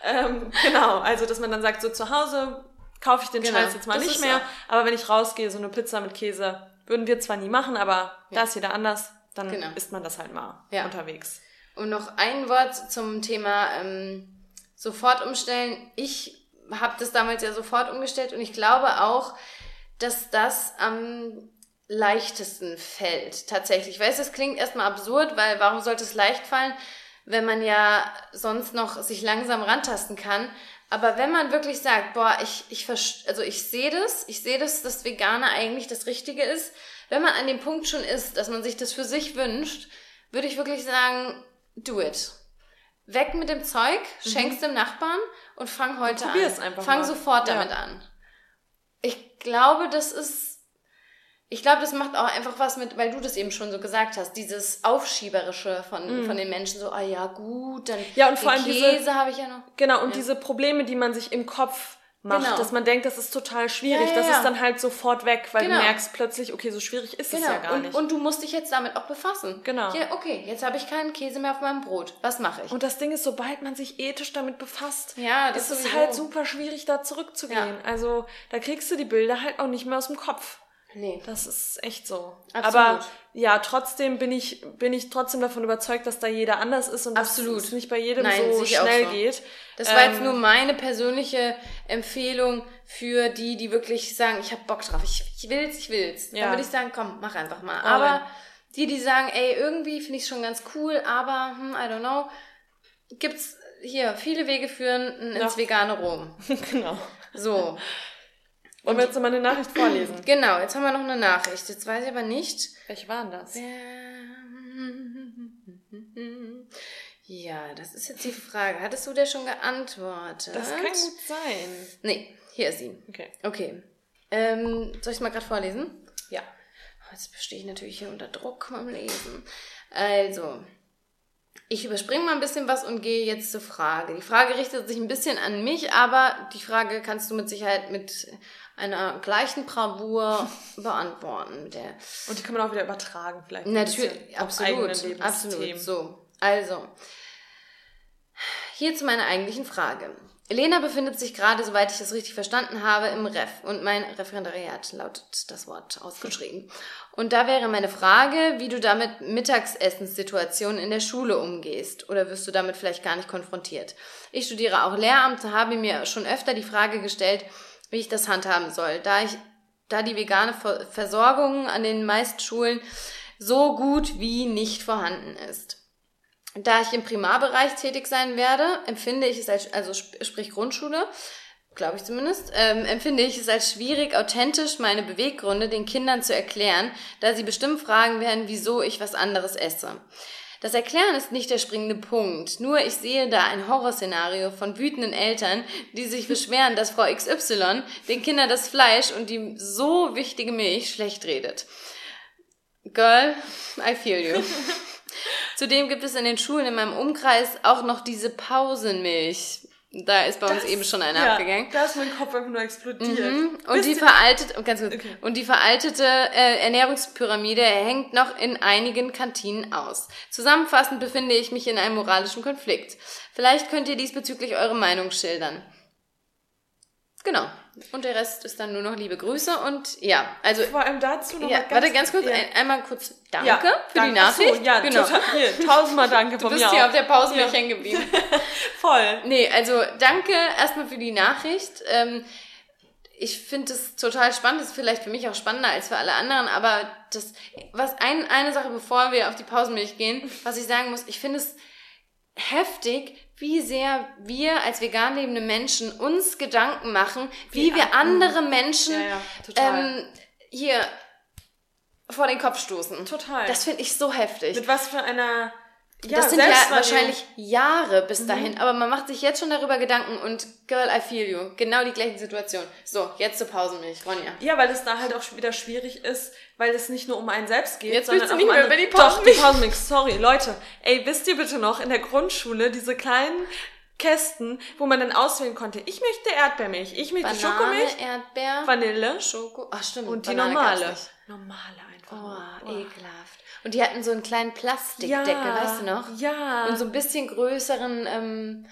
Ähm, genau, also dass man dann sagt, so zu Hause kaufe ich den genau. Scheiß jetzt mal das nicht mehr, so. aber wenn ich rausgehe, so eine Pizza mit Käse würden wir zwar nie machen, aber ja. da ist jeder anders, dann genau. isst man das halt mal ja. unterwegs. Und noch ein Wort zum Thema ähm, sofort umstellen. Ich habe das damals ja sofort umgestellt und ich glaube auch, dass das am leichtesten fällt tatsächlich. Ich weiß, das klingt erstmal absurd, weil warum sollte es leicht fallen, wenn man ja sonst noch sich langsam rantasten kann. Aber wenn man wirklich sagt, boah, ich, ich, also ich sehe das, ich sehe das, dass Veganer eigentlich das Richtige ist. Wenn man an dem Punkt schon ist, dass man sich das für sich wünscht, würde ich wirklich sagen, do it. Weg mit dem Zeug, mhm. schenk's dem Nachbarn und fang heute und an. Einfach fang mal. sofort damit ja. an. Ich glaube, das ist ich glaube, das macht auch einfach was mit, weil du das eben schon so gesagt hast, dieses Aufschieberische von, mm. von den Menschen, so, ah ja, gut, dann ja, und vor allem Käse habe ich ja noch. Genau, und ja. diese Probleme, die man sich im Kopf macht, genau. dass man denkt, das ist total schwierig, ja, ja, das ist dann halt sofort weg, weil genau. du merkst plötzlich, okay, so schwierig ist genau. es ja gar und, nicht. Und du musst dich jetzt damit auch befassen. Genau. Ja, okay, jetzt habe ich keinen Käse mehr auf meinem Brot. Was mache ich? Und das Ding ist, sobald man sich ethisch damit befasst, ja, das ist es halt super schwierig, da zurückzugehen. Also da kriegst du die Bilder halt auch nicht mehr aus dem Kopf. Nee. Das ist echt so. Absolut. Aber ja, trotzdem bin ich, bin ich trotzdem davon überzeugt, dass da jeder anders ist und Absolut. dass es nicht bei jedem Nein, so schnell so. geht. Das war ähm, jetzt nur meine persönliche Empfehlung für die, die wirklich sagen, ich habe Bock drauf, ich, ich will's, ich will's. Ja. Dann würde ich sagen, komm, mach einfach mal. Aber die, die sagen, ey, irgendwie finde ich schon ganz cool, aber, hm, I don't know, gibt's hier, viele Wege führen ins vegane Rom. genau. So. Wollen wir jetzt mal eine Nachricht vorlesen? Genau, jetzt haben wir noch eine Nachricht. Jetzt weiß ich aber nicht. Welche waren das? Ja, das ist jetzt die Frage. Hattest du der schon geantwortet? Das kann gut sein. Nee, hier ist sie. Okay. Okay. Ähm, soll ich es mal gerade vorlesen? Ja. Oh, jetzt bestehe ich natürlich hier unter Druck beim Lesen. Also, ich überspringe mal ein bisschen was und gehe jetzt zur Frage. Die Frage richtet sich ein bisschen an mich, aber die Frage kannst du mit Sicherheit mit einer gleichen Bravour beantworten. Mit der und die kann man auch wieder übertragen, vielleicht. Natürlich, absolut, absolut. So, also hier zu meiner eigentlichen Frage. Elena befindet sich gerade, soweit ich das richtig verstanden habe, im Ref und mein Referendariat lautet das Wort ausgeschrieben. Und da wäre meine Frage, wie du damit Mittagsessenssituationen in der Schule umgehst oder wirst du damit vielleicht gar nicht konfrontiert? Ich studiere auch Lehramt, habe mir schon öfter die Frage gestellt, wie ich das handhaben soll, da ich, da die vegane Versorgung an den meisten Schulen so gut wie nicht vorhanden ist. Da ich im Primarbereich tätig sein werde, empfinde ich es als, also sprich Grundschule, glaube ich zumindest, ähm, empfinde ich es als schwierig, authentisch meine Beweggründe den Kindern zu erklären, da sie bestimmt fragen werden, wieso ich was anderes esse. Das Erklären ist nicht der springende Punkt. Nur ich sehe da ein Horrorszenario von wütenden Eltern, die sich beschweren, dass Frau XY den Kindern das Fleisch und die so wichtige Milch schlecht redet. Girl, I feel you. Zudem gibt es in den Schulen in meinem Umkreis auch noch diese Pausenmilch. Da ist bei das, uns eben schon einer ja, abgegangen. Da ist mein Kopf einfach nur explodiert. Mhm. Und die veraltete, oh, ganz kurz, okay. und die veraltete äh, Ernährungspyramide hängt noch in einigen Kantinen aus. Zusammenfassend befinde ich mich in einem moralischen Konflikt. Vielleicht könnt ihr diesbezüglich eure Meinung schildern. Genau. Und der Rest ist dann nur noch liebe Grüße und ja, also. Vor allem dazu noch ja, mal ganz Warte, ganz kurz, ja. ein, einmal kurz Danke ja, für danke. die Nachricht. So, ja, genau. Total, hier, tausendmal Danke von mir. Du bist hier auf der Pause ja. hängen geblieben. Voll. Nee, also danke erstmal für die Nachricht. Ähm, ich finde es total spannend, ist vielleicht für mich auch spannender als für alle anderen, aber das, was ein, eine Sache, bevor wir auf die Pausenmilch gehen, was ich sagen muss, ich finde es heftig, wie sehr wir als vegan lebende Menschen uns Gedanken machen, wie, wie wir andere Menschen ja, ja, ähm, hier vor den Kopf stoßen. Total. Das finde ich so heftig. Mit was für einer ja, das sind ja wahrscheinlich Jahre bis mhm. dahin, mhm. aber man macht sich jetzt schon darüber Gedanken und Girl, I feel you. Genau die gleiche Situation. So, jetzt zur Pausenmilch, Ronja. Ja, weil es da halt auch wieder schwierig ist, weil es nicht nur um einen selbst geht, jetzt sondern auch nicht um mehr über die Pausenmilch. Doch, die Pausenmilch, sorry, Leute. Ey, wisst ihr bitte noch, in der Grundschule diese kleinen Kästen, wo man dann auswählen konnte, ich möchte Erdbeermilch, ich möchte Banane, Schokomilch, Erdbeer, Vanille, Schoko, ach stimmt, und die Banane normale. Normale einfach. Oh, oh, ekelhaft. Und die hatten so einen kleinen Plastikdeckel, ja, weißt du noch? Ja. Und so ein bisschen größeren ähm,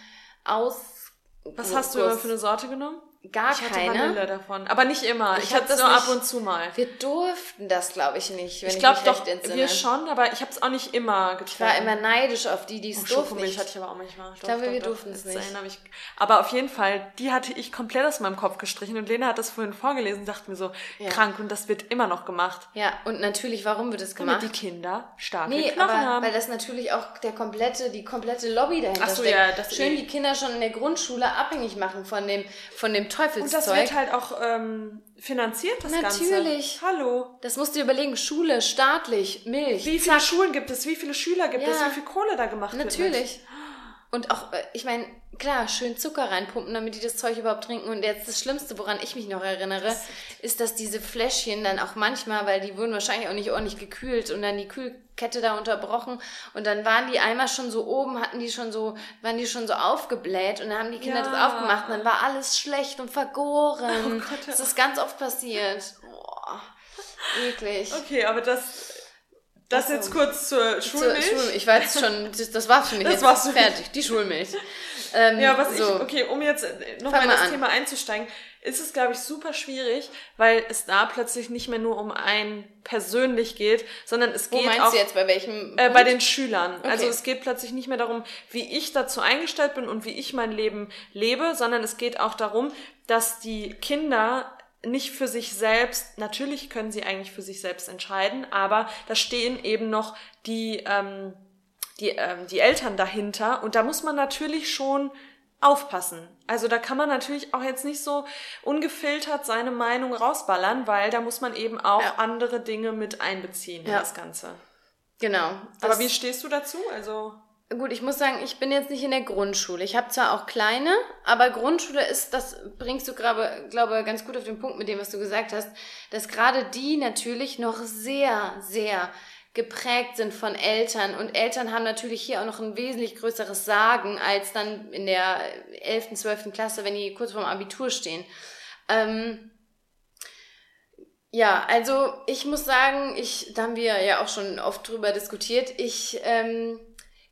Aus. Was hast du für eine Sorte genommen? Gar ich keine. hatte Vanille davon, aber nicht immer. Ich, ich hatte es nur ab und zu mal. Wir durften das, glaube ich, nicht. Wenn ich glaube doch, entsinne. wir schon, aber ich habe es auch nicht immer getrunken. Ich war immer neidisch auf die, die es oh, durften. Nicht. hatte ich aber auch manchmal. Ich glaube, wir durften es nicht. Ich, aber auf jeden Fall, die hatte ich komplett aus meinem Kopf gestrichen und Lena hat das vorhin vorgelesen und dachte mir so, ja. krank und das wird immer noch gemacht. Ja, und natürlich, warum wird es gemacht? Damit die Kinder starke nee, Knochen aber, haben. weil das natürlich auch der komplette, die komplette Lobby dahinter Ach so, steckt. Ja, das Schön eh. die Kinder schon in der Grundschule abhängig machen von dem, von dem Teufelszeug wird halt auch ähm, finanziert, das Natürlich. Ganze. Natürlich. Hallo. Das musst du dir überlegen. Schule, staatlich, Milch. Wie viele Zack. Schulen gibt es? Wie viele Schüler gibt ja. es? Wie viel Kohle da gemacht Natürlich. wird? Natürlich. Und auch, äh, ich meine, klar, schön Zucker reinpumpen, damit die das Zeug überhaupt trinken. Und jetzt das Schlimmste, woran ich mich noch erinnere, ist, dass diese Fläschchen dann auch manchmal, weil die wurden wahrscheinlich auch nicht ordentlich gekühlt und dann die Kühlkette da unterbrochen und dann waren die einmal schon so oben, hatten die schon so, waren die schon so aufgebläht und dann haben die Kinder ja. das aufgemacht und dann war alles schlecht und vergoren. Oh Gott, das ist ganz oft passiert. Boah, eklig. Okay, aber das das jetzt kurz zur Schulmilch. Zur Schulmilch. Ich weiß schon, das, das war's für mich. Das jetzt war's fertig, die Schulmilch. Ähm, ja, was so. ich, okay, um jetzt nochmal in das an. Thema einzusteigen, ist es, glaube ich, super schwierig, weil es da plötzlich nicht mehr nur um ein persönlich geht, sondern es Wo geht meinst auch du jetzt bei welchem äh, bei den Schülern. Okay. Also es geht plötzlich nicht mehr darum, wie ich dazu eingestellt bin und wie ich mein Leben lebe, sondern es geht auch darum, dass die Kinder nicht für sich selbst, natürlich können sie eigentlich für sich selbst entscheiden, aber da stehen eben noch die, ähm, die, ähm, die Eltern dahinter und da muss man natürlich schon aufpassen. Also da kann man natürlich auch jetzt nicht so ungefiltert seine Meinung rausballern, weil da muss man eben auch ja. andere Dinge mit einbeziehen ja. in das Ganze. Genau. Aber wie stehst du dazu? Also Gut, ich muss sagen, ich bin jetzt nicht in der Grundschule. Ich habe zwar auch kleine, aber Grundschule ist, das bringst du gerade, glaube ganz gut auf den Punkt mit dem, was du gesagt hast, dass gerade die natürlich noch sehr, sehr geprägt sind von Eltern und Eltern haben natürlich hier auch noch ein wesentlich größeres Sagen als dann in der 11., 12. Klasse, wenn die kurz vorm Abitur stehen. Ähm, ja, also ich muss sagen, ich, da haben wir ja auch schon oft drüber diskutiert, ich ähm,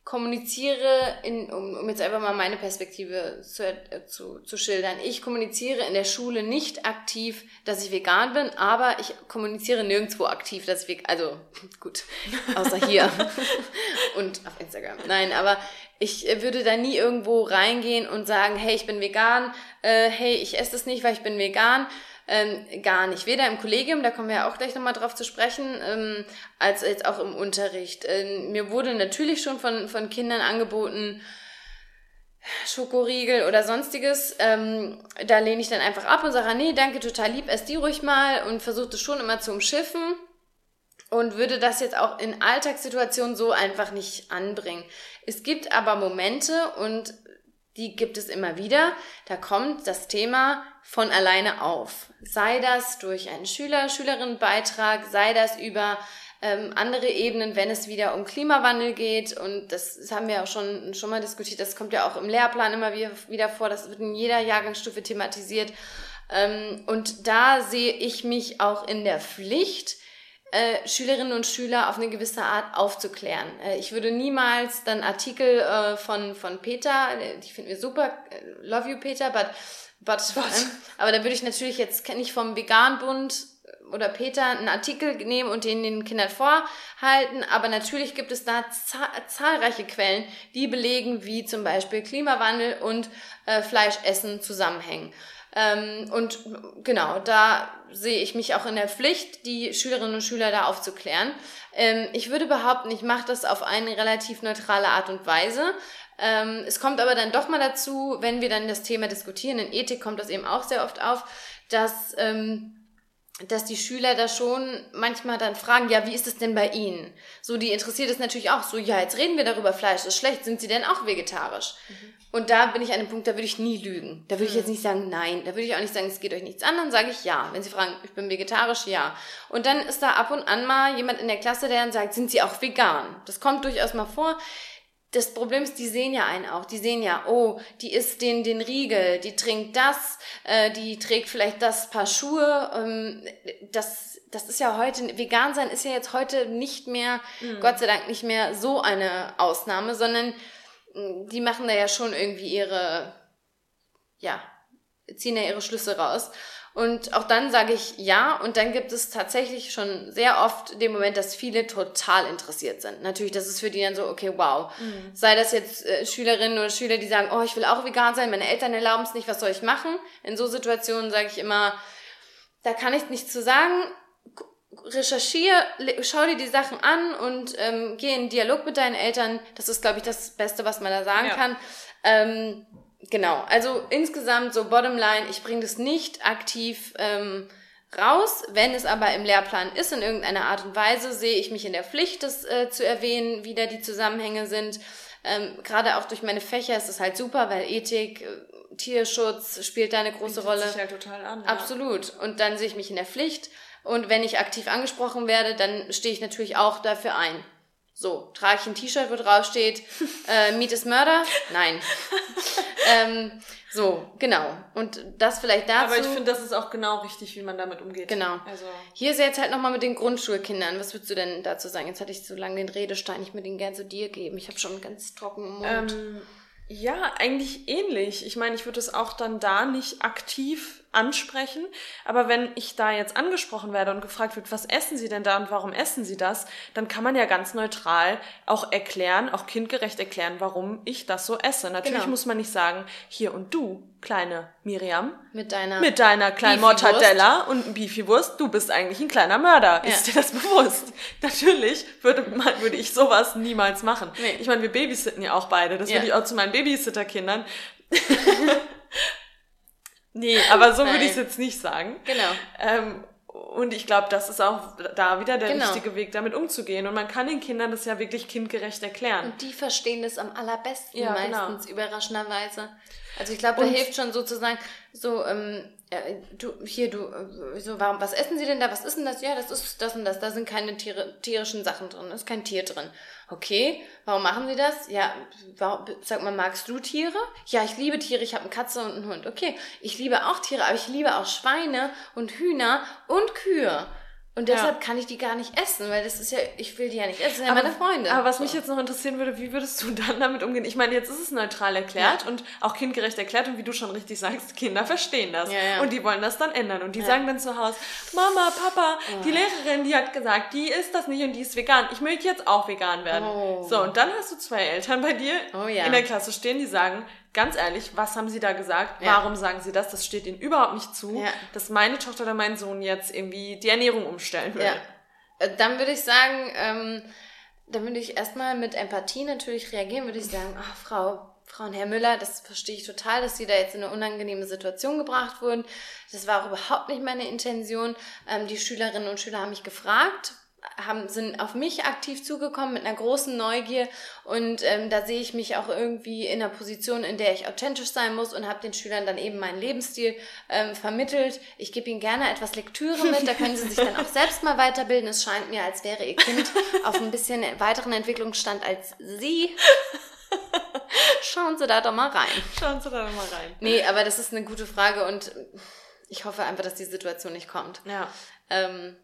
kommuniziere, in, um, um jetzt einfach mal meine Perspektive zu, äh, zu, zu schildern, ich kommuniziere in der Schule nicht aktiv, dass ich vegan bin, aber ich kommuniziere nirgendwo aktiv, dass ich vegan, also gut, außer hier und auf Instagram. Nein, aber ich würde da nie irgendwo reingehen und sagen, hey, ich bin vegan, äh, hey, ich esse das nicht, weil ich bin vegan, ähm, gar nicht. Weder im Kollegium, da kommen wir ja auch gleich nochmal drauf zu sprechen, ähm, als jetzt auch im Unterricht. Ähm, mir wurde natürlich schon von, von Kindern angeboten, Schokoriegel oder sonstiges. Ähm, da lehne ich dann einfach ab und sage, nee, danke, total lieb, ess die ruhig mal und versuche das schon immer zu umschiffen und würde das jetzt auch in Alltagssituationen so einfach nicht anbringen. Es gibt aber Momente und die gibt es immer wieder. Da kommt das Thema von alleine auf. Sei das durch einen Schüler, Schülerinnenbeitrag, sei das über ähm, andere Ebenen, wenn es wieder um Klimawandel geht. Und das, das haben wir auch schon, schon mal diskutiert. Das kommt ja auch im Lehrplan immer wieder, vor. Das wird in jeder Jahrgangsstufe thematisiert. Ähm, und da sehe ich mich auch in der Pflicht, äh, Schülerinnen und Schüler auf eine gewisse Art aufzuklären. Äh, ich würde niemals dann Artikel äh, von, von Peter, äh, die finden wir super, äh, love you Peter, but, but, but. Ähm, aber da würde ich natürlich jetzt nicht vom Veganbund oder Peter einen Artikel nehmen und den den Kindern vorhalten, aber natürlich gibt es da zahlreiche Quellen, die belegen, wie zum Beispiel Klimawandel und äh, Fleischessen zusammenhängen. Ähm, und genau, da sehe ich mich auch in der Pflicht, die Schülerinnen und Schüler da aufzuklären. Ähm, ich würde behaupten, ich mache das auf eine relativ neutrale Art und Weise. Ähm, es kommt aber dann doch mal dazu, wenn wir dann das Thema diskutieren, in Ethik kommt das eben auch sehr oft auf, dass, ähm, dass die Schüler da schon manchmal dann fragen, ja, wie ist es denn bei Ihnen? So, die interessiert es natürlich auch so, ja, jetzt reden wir darüber, Fleisch ist schlecht, sind Sie denn auch vegetarisch? Mhm. Und da bin ich an einem Punkt, da würde ich nie lügen. Da würde ich jetzt nicht sagen, nein. Da würde ich auch nicht sagen, es geht euch nichts an. Dann sage ich ja. Wenn sie fragen, ich bin vegetarisch, ja. Und dann ist da ab und an mal jemand in der Klasse, der dann sagt, sind sie auch vegan? Das kommt durchaus mal vor. Das Problem ist, die sehen ja einen auch. Die sehen ja, oh, die isst den, den Riegel, die trinkt das, äh, die trägt vielleicht das Paar Schuhe. Ähm, das, das ist ja heute, vegan sein ist ja jetzt heute nicht mehr, mhm. Gott sei Dank nicht mehr so eine Ausnahme, sondern die machen da ja schon irgendwie ihre, ja, ziehen ja ihre Schlüsse raus. Und auch dann sage ich ja. Und dann gibt es tatsächlich schon sehr oft den Moment, dass viele total interessiert sind. Natürlich, das ist für die dann so, okay, wow. Mhm. Sei das jetzt äh, Schülerinnen oder Schüler, die sagen, oh, ich will auch vegan sein, meine Eltern erlauben es nicht, was soll ich machen? In so Situationen sage ich immer, da kann ich nichts zu sagen recherchier, schau dir die Sachen an und ähm, geh in Dialog mit deinen Eltern. Das ist, glaube ich, das Beste, was man da sagen ja. kann. Ähm, genau, also insgesamt so Bottomline, ich bringe das nicht aktiv ähm, raus. Wenn es aber im Lehrplan ist, in irgendeiner Art und Weise, sehe ich mich in der Pflicht, das äh, zu erwähnen, wie da die Zusammenhänge sind. Ähm, Gerade auch durch meine Fächer ist es halt super, weil Ethik, äh, Tierschutz spielt da eine große Rolle. Sich halt total an. Ja. Absolut. Und dann sehe ich mich in der Pflicht. Und wenn ich aktiv angesprochen werde, dann stehe ich natürlich auch dafür ein. So, trage ich ein T-Shirt, wo drauf steht, äh, Meet is Murder? Nein. ähm, so, genau. Und das vielleicht dazu. Aber ich finde, das ist auch genau richtig, wie man damit umgeht. Genau. Also. Hier ist jetzt halt nochmal mit den Grundschulkindern. Was würdest du denn dazu sagen? Jetzt hatte ich so lange den Redestein, ich würde ihn gern zu dir geben. Ich habe schon einen ganz trockenen Mund. Ähm, ja, eigentlich ähnlich. Ich meine, ich würde es auch dann da nicht aktiv ansprechen. Aber wenn ich da jetzt angesprochen werde und gefragt wird, was essen Sie denn da und warum essen Sie das, dann kann man ja ganz neutral auch erklären, auch kindgerecht erklären, warum ich das so esse. Natürlich genau. muss man nicht sagen, hier und du, kleine Miriam, mit deiner, mit deiner kleinen Mortadella und Beefy-Wurst, du bist eigentlich ein kleiner Mörder. Ja. Ist dir das bewusst? Natürlich würde, man, würde ich sowas niemals machen. Nee. Ich meine, wir babysitten ja auch beide. Das ja. würde ich auch zu meinen Babysitterkindern. Nee, aber so würde ich es jetzt nicht sagen. Genau. Ähm, und ich glaube, das ist auch da wieder der genau. richtige Weg, damit umzugehen. Und man kann den Kindern das ja wirklich kindgerecht erklären. Und die verstehen das am allerbesten ja, genau. meistens, genau. überraschenderweise. Also ich glaube, da hilft schon sozusagen so, ähm, du, hier, du, äh, so, warum, was essen Sie denn da? Was ist denn das? Ja, das ist das und das. Da sind keine Tiere, tierischen Sachen drin. Da ist kein Tier drin. Okay, warum machen Sie das? Ja, warum, sag mal, magst du Tiere? Ja, ich liebe Tiere. Ich habe eine Katze und einen Hund. Okay, ich liebe auch Tiere, aber ich liebe auch Schweine und Hühner und Kühe. Und deshalb ja. kann ich die gar nicht essen, weil das ist ja, ich will die ja nicht essen, das sind ja aber, meine Freunde. Aber was so. mich jetzt noch interessieren würde, wie würdest du dann damit umgehen? Ich meine, jetzt ist es neutral erklärt ja. und auch kindgerecht erklärt und wie du schon richtig sagst, Kinder verstehen das. Ja, und die wollen das dann ändern und die sagen dann zu Hause, Mama, Papa, oh. die Lehrerin, die hat gesagt, die isst das nicht und die ist vegan. Ich möchte jetzt auch vegan werden. Oh. So, und dann hast du zwei Eltern bei dir oh, in der Klasse stehen, die sagen, ganz ehrlich, was haben Sie da gesagt? Ja. Warum sagen Sie das? Das steht Ihnen überhaupt nicht zu, ja. dass meine Tochter oder mein Sohn jetzt irgendwie die Ernährung umstellen will. Ja. Äh, dann würde ich sagen, ähm, dann würde ich erstmal mit Empathie natürlich reagieren, würde ich sagen, ach, Frau, Frau und Herr Müller, das verstehe ich total, dass Sie da jetzt in eine unangenehme Situation gebracht wurden. Das war auch überhaupt nicht meine Intention. Ähm, die Schülerinnen und Schüler haben mich gefragt, haben, sind auf mich aktiv zugekommen mit einer großen Neugier und ähm, da sehe ich mich auch irgendwie in einer Position, in der ich authentisch sein muss und habe den Schülern dann eben meinen Lebensstil ähm, vermittelt. Ich gebe ihnen gerne etwas Lektüre mit, da können sie sich dann auch selbst mal weiterbilden. Es scheint mir, als wäre ihr Kind auf ein bisschen weiteren Entwicklungsstand als sie. Schauen Sie da doch mal rein. Schauen Sie da doch mal rein. Nee, aber das ist eine gute Frage und ich hoffe einfach, dass die Situation nicht kommt. Ja. Ähm,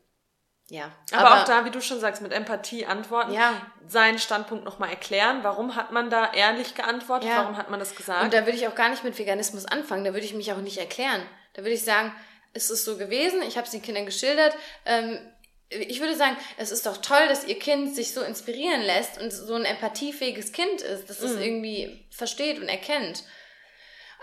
ja. Aber, aber, auch da, wie du schon sagst, mit Empathie antworten, ja. seinen Standpunkt nochmal erklären. Warum hat man da ehrlich geantwortet? Ja. Warum hat man das gesagt? Und da würde ich auch gar nicht mit Veganismus anfangen. Da würde ich mich auch nicht erklären. Da würde ich sagen, es ist so gewesen, ich habe es den Kindern geschildert. Ähm, ich würde sagen, es ist doch toll, dass ihr Kind sich so inspirieren lässt und so ein empathiefähiges Kind ist, dass es mhm. irgendwie versteht und erkennt.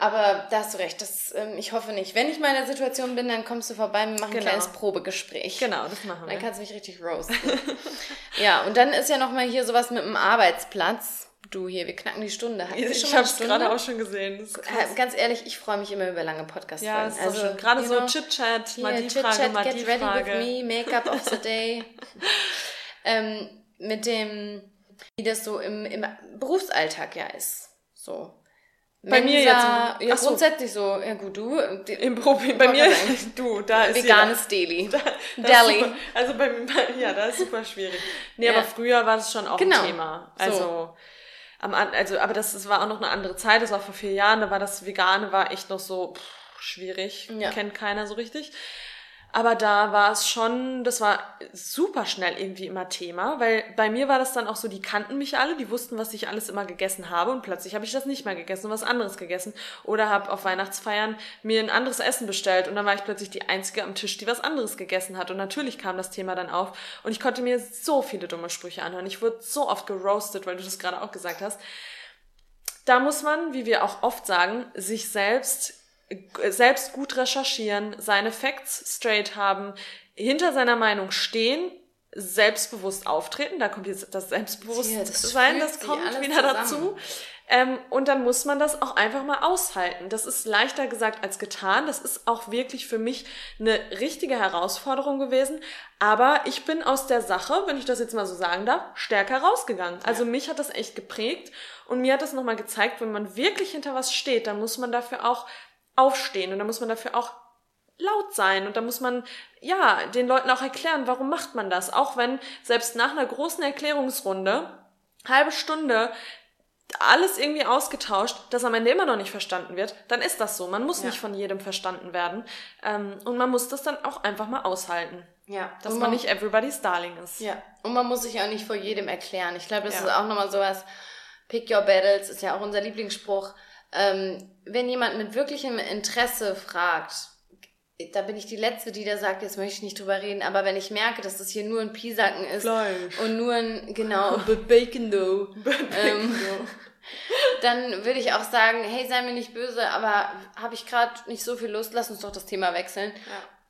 Aber da hast du recht, das, ähm, ich hoffe nicht. Wenn ich mal in der Situation bin, dann kommst du vorbei, wir machen genau. ein kleines Probegespräch. Genau, das machen wir. Dann kannst du mich richtig roasten. ja, und dann ist ja nochmal hier sowas mit dem Arbeitsplatz. Du hier, wir knacken die Stunde. Hatten Ich eine habe es gerade auch schon gesehen. Äh, Ganz ehrlich, ich freue mich immer über lange podcast Ja, ist also, so. Gerade so Chit-Chat, mal die Chit-Chat, Frage, mal get die ready Frage. with me, Make-up of the day. ähm, mit dem, wie das so im, im Berufsalltag ja ist. So. Bei mir jetzt Ja, Ach so. grundsätzlich so. Ja gut, du. die- Im Profi, bei mir, du, da ist Veganes Deli. jeder- das ist Deli. super, also bei, bei, ja, da ist super schwierig. Nee, Ja. aber früher war das schon auch Genau. ein Thema. So. Also, am, An- also, aber das, das war auch noch eine andere Zeit, das war vor vier Jahren, da war das Vegane, war echt noch so pff, schwierig, Ja. kennt keiner so richtig. Aber da war es schon, das war super schnell irgendwie immer Thema, weil bei mir war das dann auch so, die kannten mich alle, die wussten, was ich alles immer gegessen habe und plötzlich habe ich das nicht mehr gegessen und was anderes gegessen oder habe auf Weihnachtsfeiern mir ein anderes Essen bestellt und dann war ich plötzlich die Einzige am Tisch, die was anderes gegessen hat und natürlich kam das Thema dann auf und ich konnte mir so viele dumme Sprüche anhören. Ich wurde so oft geroastet, weil du das gerade auch gesagt hast. Da muss man, wie wir auch oft sagen, sich selbst selbst gut recherchieren, seine Facts straight haben, hinter seiner Meinung stehen, selbstbewusst auftreten, da kommt jetzt das Selbstbewusstsein, das das, kommt wieder zusammen. dazu. Ähm, und dann muss man das auch einfach mal aushalten. Das ist leichter gesagt als getan. Das ist auch wirklich für mich eine richtige Herausforderung gewesen. Aber ich bin aus der Sache, wenn ich das jetzt mal so sagen darf, stärker rausgegangen. Also mich hat das echt geprägt und mir hat das nochmal gezeigt, wenn man wirklich hinter was steht, dann muss man dafür auch aufstehen und dann muss man dafür auch laut sein und da muss man ja den Leuten auch erklären, warum macht man das, auch wenn selbst nach einer großen Erklärungsrunde halbe Stunde alles irgendwie ausgetauscht, das am Ende immer noch nicht verstanden wird, dann ist das so. Man muss Ja. nicht von jedem verstanden werden ähm, und man muss das dann auch einfach mal aushalten, Ja. dass Und man nicht everybody's darling ist. Ja, und man muss sich auch nicht vor jedem erklären. Ich glaube, das Ja. ist auch nochmal sowas. Pick your battles ist ja auch unser Lieblingsspruch. Ähm, wenn jemand mit wirklichem Interesse fragt, da bin ich die Letzte, die da sagt, jetzt möchte ich nicht drüber reden, aber wenn ich merke, dass das hier nur ein Piesacken ist Fleisch. und nur ein, genau, Bacon though, ähm, dann würde ich auch sagen, hey, sei mir nicht böse, aber habe ich gerade nicht so viel Lust, lass uns doch das Thema wechseln.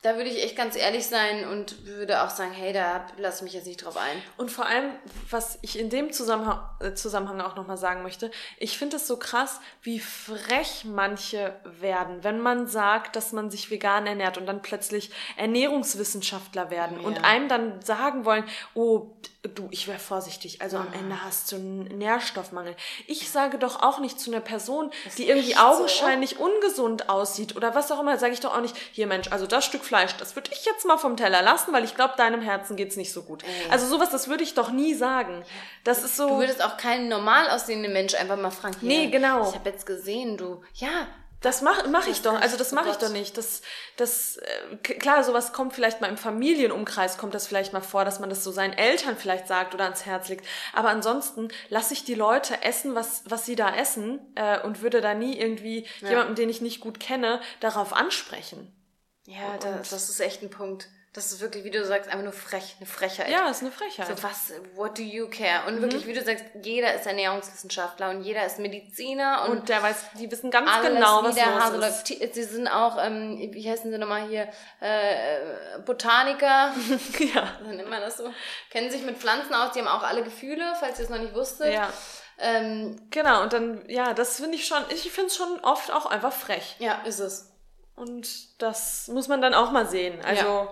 Da würde ich echt ganz ehrlich sein und würde auch sagen, hey, da lasse ich mich jetzt nicht drauf ein. Und vor allem, was ich in dem Zusammenhang, äh, Zusammenhang auch nochmal sagen möchte, ich finde es so krass, wie frech manche werden, wenn man sagt, dass man sich vegan ernährt und dann plötzlich Ernährungswissenschaftler werden und einem dann sagen wollen, oh, du, ich wäre vorsichtig, also am Ende hast du einen Nährstoffmangel. Ich sage doch auch nicht zu einer Person, die irgendwie echt so. augenscheinlich ungesund aussieht oder was auch immer, sage ich doch auch nicht, hier Mensch, also das Stück Fleisch, das würde ich jetzt mal vom Teller lassen, weil ich glaube, deinem Herzen geht's nicht so gut. Also sowas, das würde ich doch nie sagen. Das ist so. Du würdest auch keinen normal aussehenden Mensch einfach mal fragen. hier, Nee, genau. Ich habe jetzt gesehen, du. Ja, Das mache mach ich doch. Also das oh mache ich doch nicht. Das, das, äh, klar, sowas kommt vielleicht mal im Familienumkreis, kommt das vielleicht mal vor, dass man das so seinen Eltern vielleicht sagt oder ans Herz legt. Aber ansonsten lasse ich die Leute essen, was, was sie da essen äh, und würde da nie irgendwie jemanden, den ich nicht gut kenne, darauf ansprechen. ja, da, das ist echt ein Punkt. Das ist wirklich, wie du sagst, einfach nur frech, eine Frechheit. Ja, ist eine Frechheit. So, was, what do you care? Mhm. Und wirklich, wie du sagst, jeder ist Ernährungswissenschaftler und jeder ist Mediziner und, und der weiß, die wissen ganz alles, genau, was der los Hase läuft. Sie sind auch, ähm, wie heißen sie nochmal hier, äh, Botaniker, ja. dann nennt man das so, kennen sich mit Pflanzen aus, die haben auch alle Gefühle, falls ihr es noch nicht wusstet. Ja. Ähm, Genau, und dann, ja, das finde ich schon, ich finde es schon oft auch einfach frech. ja, ist es. Und das muss man dann auch mal sehen. Also, Ja.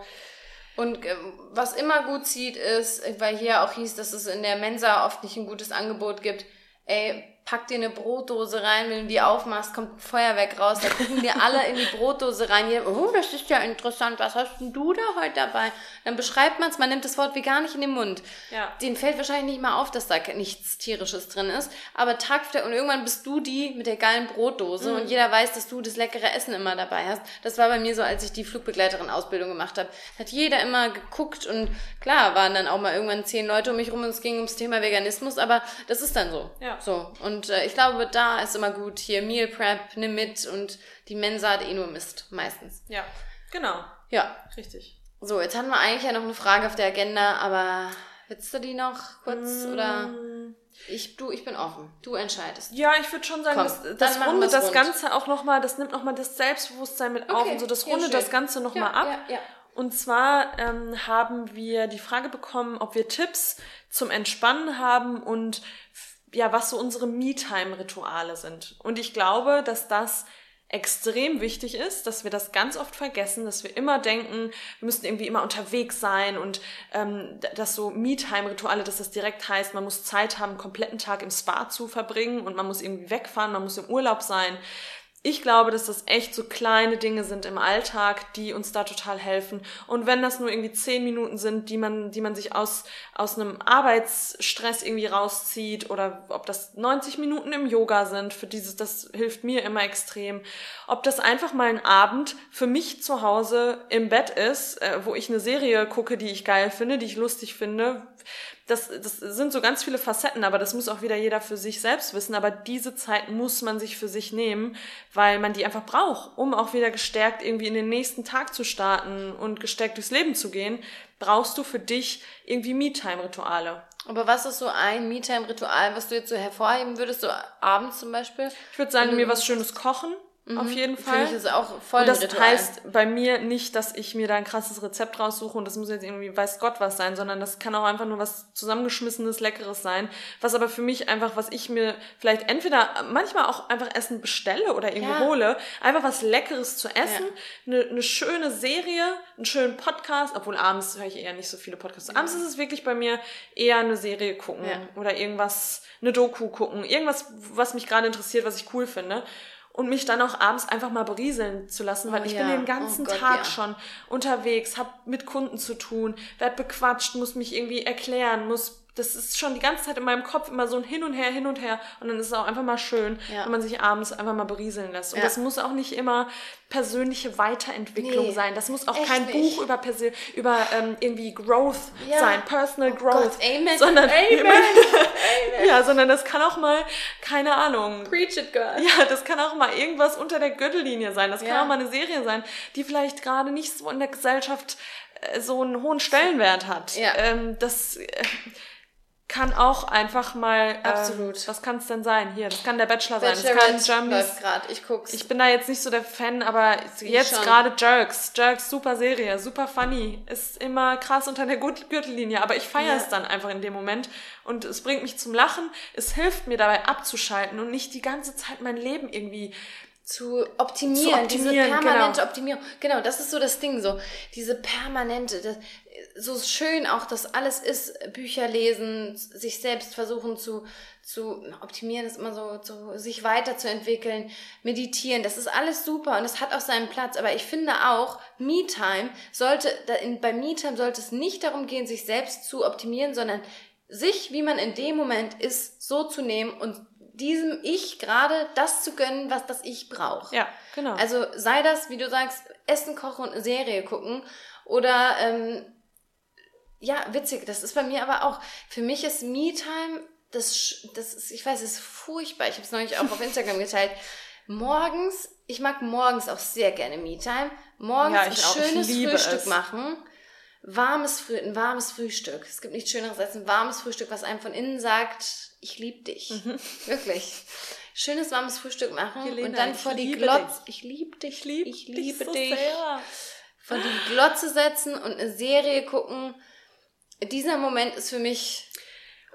Und ähm, was immer gut zieht, ist, weil hier auch hieß, dass es in der Mensa oft nicht ein gutes Angebot gibt, ey, pack dir eine Brotdose rein, wenn du die aufmachst, kommt ein Feuerwerk raus, da gucken dir alle in die Brotdose rein, hier, oh, das ist ja interessant, was hast denn du da heute dabei? Dann beschreibt man es, man nimmt das Wort vegan nicht in den Mund. Ja. Den fällt wahrscheinlich nicht mal auf, dass da nichts Tierisches drin ist, aber Tag für und irgendwann bist du die mit der geilen Brotdose und jeder weiß, dass du das leckere Essen immer dabei hast. Das war bei mir so, als ich die Flugbegleiterin-Ausbildung gemacht habe. Hat jeder immer geguckt und klar waren dann auch mal irgendwann zehn Leute um mich rum und es ging ums Thema Veganismus, aber das ist dann so. Ja. So. Und äh, ich glaube, da ist immer gut, hier Meal Prep, nimm mit und die Mensa hat eh nur Mist, meistens. ja, genau, Ja. richtig. So, jetzt hatten wir eigentlich ja noch eine Frage auf der Agenda, aber willst du die noch kurz oder? Ich, du, ich bin offen. Du entscheidest. Ja, ich würde schon sagen, Komm, das, das rundet das rund. Ganze auch nochmal, das nimmt nochmal das Selbstbewusstsein mit auf Okay, und so, das rundet das Ganze nochmal Ja, ab. ja, ja. Und zwar ähm, haben wir die Frage bekommen, ob wir Tipps zum Entspannen haben und ja, was so unsere Me-Time-Rituale sind. Und ich glaube, dass das extrem wichtig ist, dass wir das ganz oft vergessen, dass wir immer denken, wir müssten irgendwie immer unterwegs sein und ähm, dass so Me-Time-Rituale, dass das direkt heißt, man muss Zeit haben, einen kompletten Tag im Spa zu verbringen und man muss irgendwie wegfahren, man muss im Urlaub sein ich glaube, dass das echt so kleine Dinge sind im Alltag, die uns da total helfen. Und wenn das nur irgendwie zehn Minuten sind, die man, die man sich aus, aus einem Arbeitsstress irgendwie rauszieht oder ob das 90 Minuten im Yoga sind, für dieses, das hilft mir immer extrem. Ob das einfach mal ein Abend für mich zu Hause im Bett ist, äh, wo ich eine Serie gucke, die ich geil finde, die ich lustig finde, das, das sind so ganz viele Facetten, aber das muss auch wieder jeder für sich selbst wissen. Aber diese Zeit muss man sich für sich nehmen, weil man die einfach braucht, um auch wieder gestärkt irgendwie in den nächsten Tag zu starten und gestärkt durchs Leben zu gehen, brauchst du für dich irgendwie Me-Time-Rituale. Aber was ist so ein Me-Time-Ritual, was du jetzt so hervorheben würdest, so abends zum Beispiel? Ich würde sagen, mir was Schönes kochen mhm. auf jeden Fall. Finde ich das auch voll und das Ritual. heißt bei mir nicht, dass ich mir da ein krasses Rezept raussuche und das muss jetzt irgendwie weiß Gott was sein, sondern das kann auch einfach nur was zusammengeschmissenes, leckeres sein, was aber für mich einfach, was ich mir vielleicht entweder manchmal auch einfach Essen bestelle oder irgendwie ja. hole, einfach was leckeres zu essen, ja. eine, eine schöne Serie, einen schönen Podcast, obwohl abends höre ich eher nicht so viele Podcasts. Abends ist es wirklich bei mir eher eine Serie gucken ja. oder irgendwas, eine Doku gucken, irgendwas, was mich gerade interessiert, was ich cool finde und mich dann auch abends einfach mal berieseln zu lassen, weil oh, ich ja. bin den ganzen oh Gott, Tag ja. schon unterwegs, habe mit Kunden zu tun, werd bequatscht, muss mich irgendwie erklären, muss das ist schon die ganze Zeit in meinem Kopf immer so ein Hin und Her, hin und her. Und dann ist es auch einfach mal schön, ja. wenn man sich abends einfach mal berieseln lässt. Und ja. das muss auch nicht immer persönliche Weiterentwicklung nee, sein. Das muss auch kein nicht. Buch über, Persi über ähm, irgendwie Growth ja. sein, Personal oh Growth. Gott, amen. Sondern, amen. amen. ja, sondern das kann auch mal, keine Ahnung. Preach it, girl. Ja, das kann auch mal irgendwas unter der Gürtellinie sein. Das kann auch mal eine Serie sein, die vielleicht gerade nicht so in der Gesellschaft äh, so einen hohen Stellenwert hat. Ja. Ähm, das... Äh, kann auch einfach mal. Ähm, Absolut. Ähm, was kann es denn sein? Hier, das kann der Bachelor sein. Das kann Germany's. Grad. Ich guck's. Ich bin da jetzt nicht so der Fan, aber jetzt gerade Jerks. Jerks, super Serie, super funny. Ist immer krass unter der Gürtellinie, aber ich feiere ja. es dann einfach in dem Moment und es bringt mich zum Lachen. Es hilft mir dabei abzuschalten und nicht die ganze Zeit mein Leben irgendwie zu optimieren, zu optimieren diese permanente genau. Optimierung. Genau, das ist so das Ding, so diese permanente, das, so schön auch das alles ist, Bücher lesen, sich selbst versuchen zu, zu optimieren, ist immer so, so, sich weiterzuentwickeln, meditieren, das ist alles super und das hat auch seinen Platz, aber ich finde auch, Me-Time sollte, bei Me-Time sollte es nicht darum gehen, sich selbst zu optimieren, sondern sich, wie man in dem Moment ist, so zu nehmen und diesem Ich gerade das zu gönnen, was das Ich braucht. Ja, genau. Also sei das, wie du sagst, Essen kochen und eine Serie gucken oder ähm, ja, witzig, das ist bei mir aber auch. Für mich ist Me-Time, das, das ist, ich weiß, es ist furchtbar. Ich habe es neulich auch auf Instagram geteilt. Morgens, ich mag morgens auch sehr gerne Me-Time. Morgens ja, ein schönes Frühstück es. machen. Warmes Früh, ein warmes Frühstück. Es gibt nichts Schöneres als ein warmes Frühstück, was einem von innen sagt, ich liebe dich. Mhm. Wirklich. Schönes warmes Frühstück machen Helena, und dann vor die Glotze. Ich liebe dich. Ich liebe ich liebe dich. dich. So vor die Glotze setzen und eine Serie gucken dieser Moment ist für mich.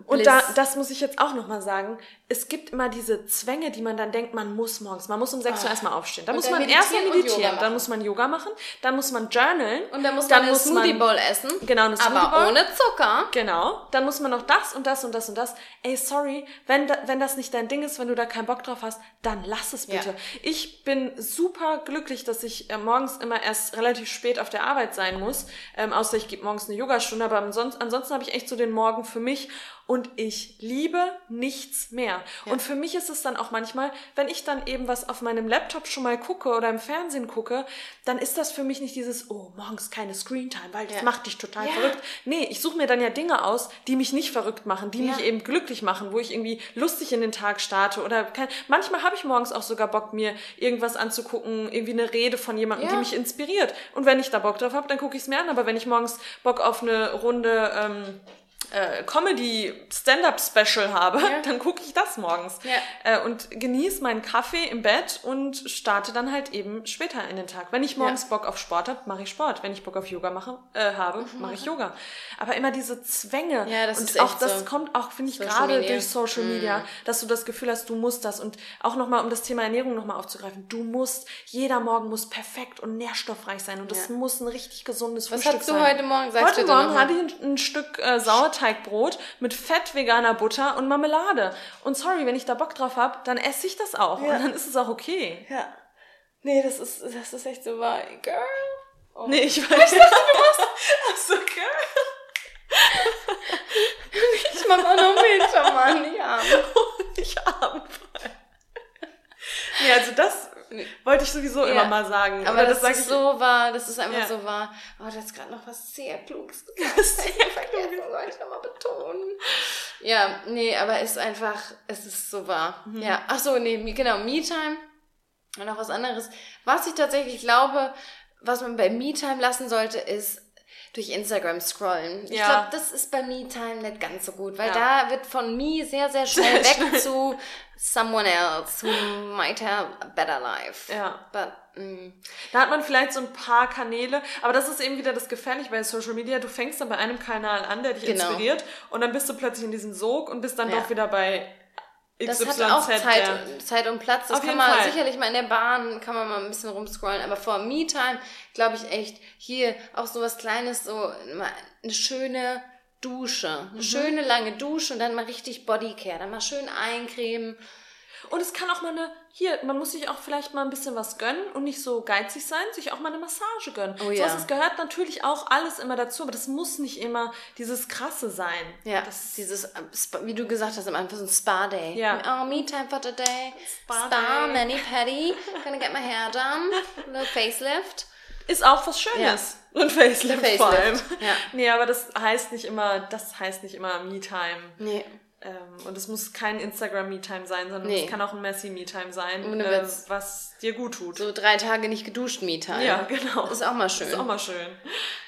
Und da, das muss ich jetzt auch nochmal sagen es gibt immer diese Zwänge, die man dann denkt, man muss morgens, man muss um 6 Uhr ah. erstmal aufstehen. Dann und muss dann man erstmal meditieren, dann muss man Yoga machen, dann muss man journalen. Und dann muss dann man eine Smoothie Bowl essen. Genau, eine Smoothie Bowl. Aber ohne Zucker. Genau. Dann muss man noch das und das und das und das. Ey, sorry, wenn, wenn das nicht dein Ding ist, wenn du da keinen Bock drauf hast, dann lass es bitte. Ja. Ich bin super glücklich, dass ich äh, morgens immer erst relativ spät auf der Arbeit sein muss. Ähm, außer ich gebe morgens eine Yogastunde, aber ansonsten, ansonsten habe ich echt so den Morgen für mich und ich liebe nichts mehr. Ja. Und für mich ist es dann auch manchmal, wenn ich dann eben was auf meinem Laptop schon mal gucke oder im Fernsehen gucke, dann ist das für mich nicht dieses, oh, morgens keine Screentime, weil das ja. macht dich total ja. verrückt. Nee, ich suche mir dann ja Dinge aus, die mich nicht verrückt machen, die mich eben glücklich machen, wo ich irgendwie lustig in den Tag starte oder kein, manchmal habe ich morgens auch sogar Bock, mir irgendwas anzugucken, irgendwie eine Rede von jemandem, die mich inspiriert. Und wenn ich da Bock drauf habe, dann gucke ich es mir an. Aber wenn ich morgens Bock auf eine Runde ähm, äh, Comedy-Stand-Up-Special habe, Ja. dann gucke ich das morgens. Ja. Äh, und genieße meinen Kaffee im Bett und starte dann halt eben später in den Tag. Wenn ich morgens Bock auf Sport habe, mache ich Sport. Wenn ich Bock auf Yoga mache, äh, habe, mache ich Yoga. Aber immer diese Zwänge. Ja, das und ist auch das so. kommt auch, finde ich, gerade. Mhm. durch Social Media, dass du das Gefühl hast, du musst das. Und auch nochmal, um das Thema Ernährung nochmal aufzugreifen, du musst, jeder Morgen muss perfekt und nährstoffreich sein. Und das Ja. muss ein richtig gesundes Was Frühstück hattest du sein. heute Morgen? Sag's Heute Morgen hatte ich ein, ein Stück äh, Sauerteigbrot mit fett veganer Butter und Marmelade. Und sorry, wenn ich da Bock drauf habe, dann esse ich das auch. Ja. Und dann ist es auch okay. Ja. Nee, das ist, das ist echt so wahr. Girl. Oh. Nee, ich weiß. Ich du machst. Achso, okay. Ich mach auch noch mit, oh Mann, ja. Ich arm. Nee, also das wollte ich sowieso Ja. immer mal sagen. Aber Oder das, sag ist so wahr, das ist einfach Ja. so wahr. Oh, du hast gerade noch was sehr Kluges gesagt. Sehr vergessen, soll ich nochmal betonen. Ja, nee, aber es ist einfach, es ist so wahr. Mhm. Ja, ach so, nee, genau, Me-Time und noch was anderes. Was ich tatsächlich glaube, was man bei Me-Time lassen sollte, ist durch Instagram scrollen. Ich Ja. glaube, das ist bei Me-Time nicht ganz so gut, weil Ja. da wird von Me sehr, sehr schnell weg zu someone else who might have a better life. Ja. But, mm, Da hat man vielleicht so ein paar Kanäle, aber das ist eben wieder das Gefährliche bei Social Media. Du fängst dann bei einem Kanal an, der dich Genau. inspiriert und dann bist du plötzlich in diesem Sog und bist dann Ja. doch wieder bei Das XYZ. hat auch Zeit, der- Zeit und Platz. Das Auf kann man Fall. sicherlich mal in der Bahn, kann man mal ein bisschen rumscrollen. Aber vor Me-Time glaube ich echt, hier auch so was Kleines, so eine schöne Dusche. Eine Mhm. schöne lange Dusche und dann mal richtig Bodycare. Dann mal schön eincremen. Und es kann auch mal eine, hier, man muss sich auch vielleicht mal ein bisschen was gönnen und nicht so geizig sein, sich auch mal eine Massage gönnen. Oh so ja. was, das gehört natürlich auch alles immer dazu, aber das muss nicht immer dieses krasse sein. Ja, Das, dieses, äh, Spa- wie du gesagt hast am Anfang, so ein Spa-Day. Ja. Oh, Me-Time for today. Spa Spa, Day. Mani-Pedi. Gonna get my hair done. A little facelift. Ist auch was Schönes. Und Facelift, Facelift, vor allem. ja. Nee, aber das heißt nicht immer, das heißt nicht immer Me-Time. Nee. Ähm, und es muss kein Instagram-Me-Time sein, sondern Nee. es kann auch ein Messi-Me-Time sein, äh, was dir gut tut. So drei Tage nicht geduscht Me-Time. Ja, genau. Ist auch mal schön. Ist auch mal schön.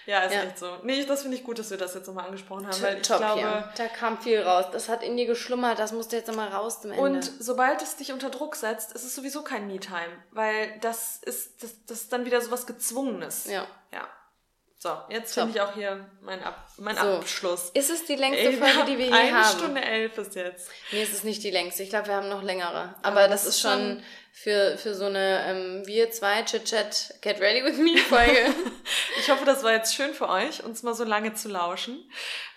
Ja, ist Ja. echt so. Nee, das finde ich gut, dass wir das jetzt nochmal angesprochen haben, weil ich Top glaube, hier. Da kam viel raus. Das hat in dir geschlummert, das musste jetzt nochmal raus zum Ende. und sobald es dich unter Druck setzt, ist es sowieso kein Me-Time, weil das ist, das, das ist dann wieder so was Gezwungenes. ja. Ja. So, jetzt finde ich auch hier mein, Ab mein So. Abschluss. Ist es die längste wir Folge, die wir hier eine haben? Stunde elf ist jetzt. Nee, es ist nicht die längste. Ich glaube, wir haben noch längere. Aber das, ist schon für, für so eine ähm, Wir zwei Chit-Chat Get Ready With Me Folge. Ich hoffe, das war jetzt schön für euch, uns mal so lange zu lauschen.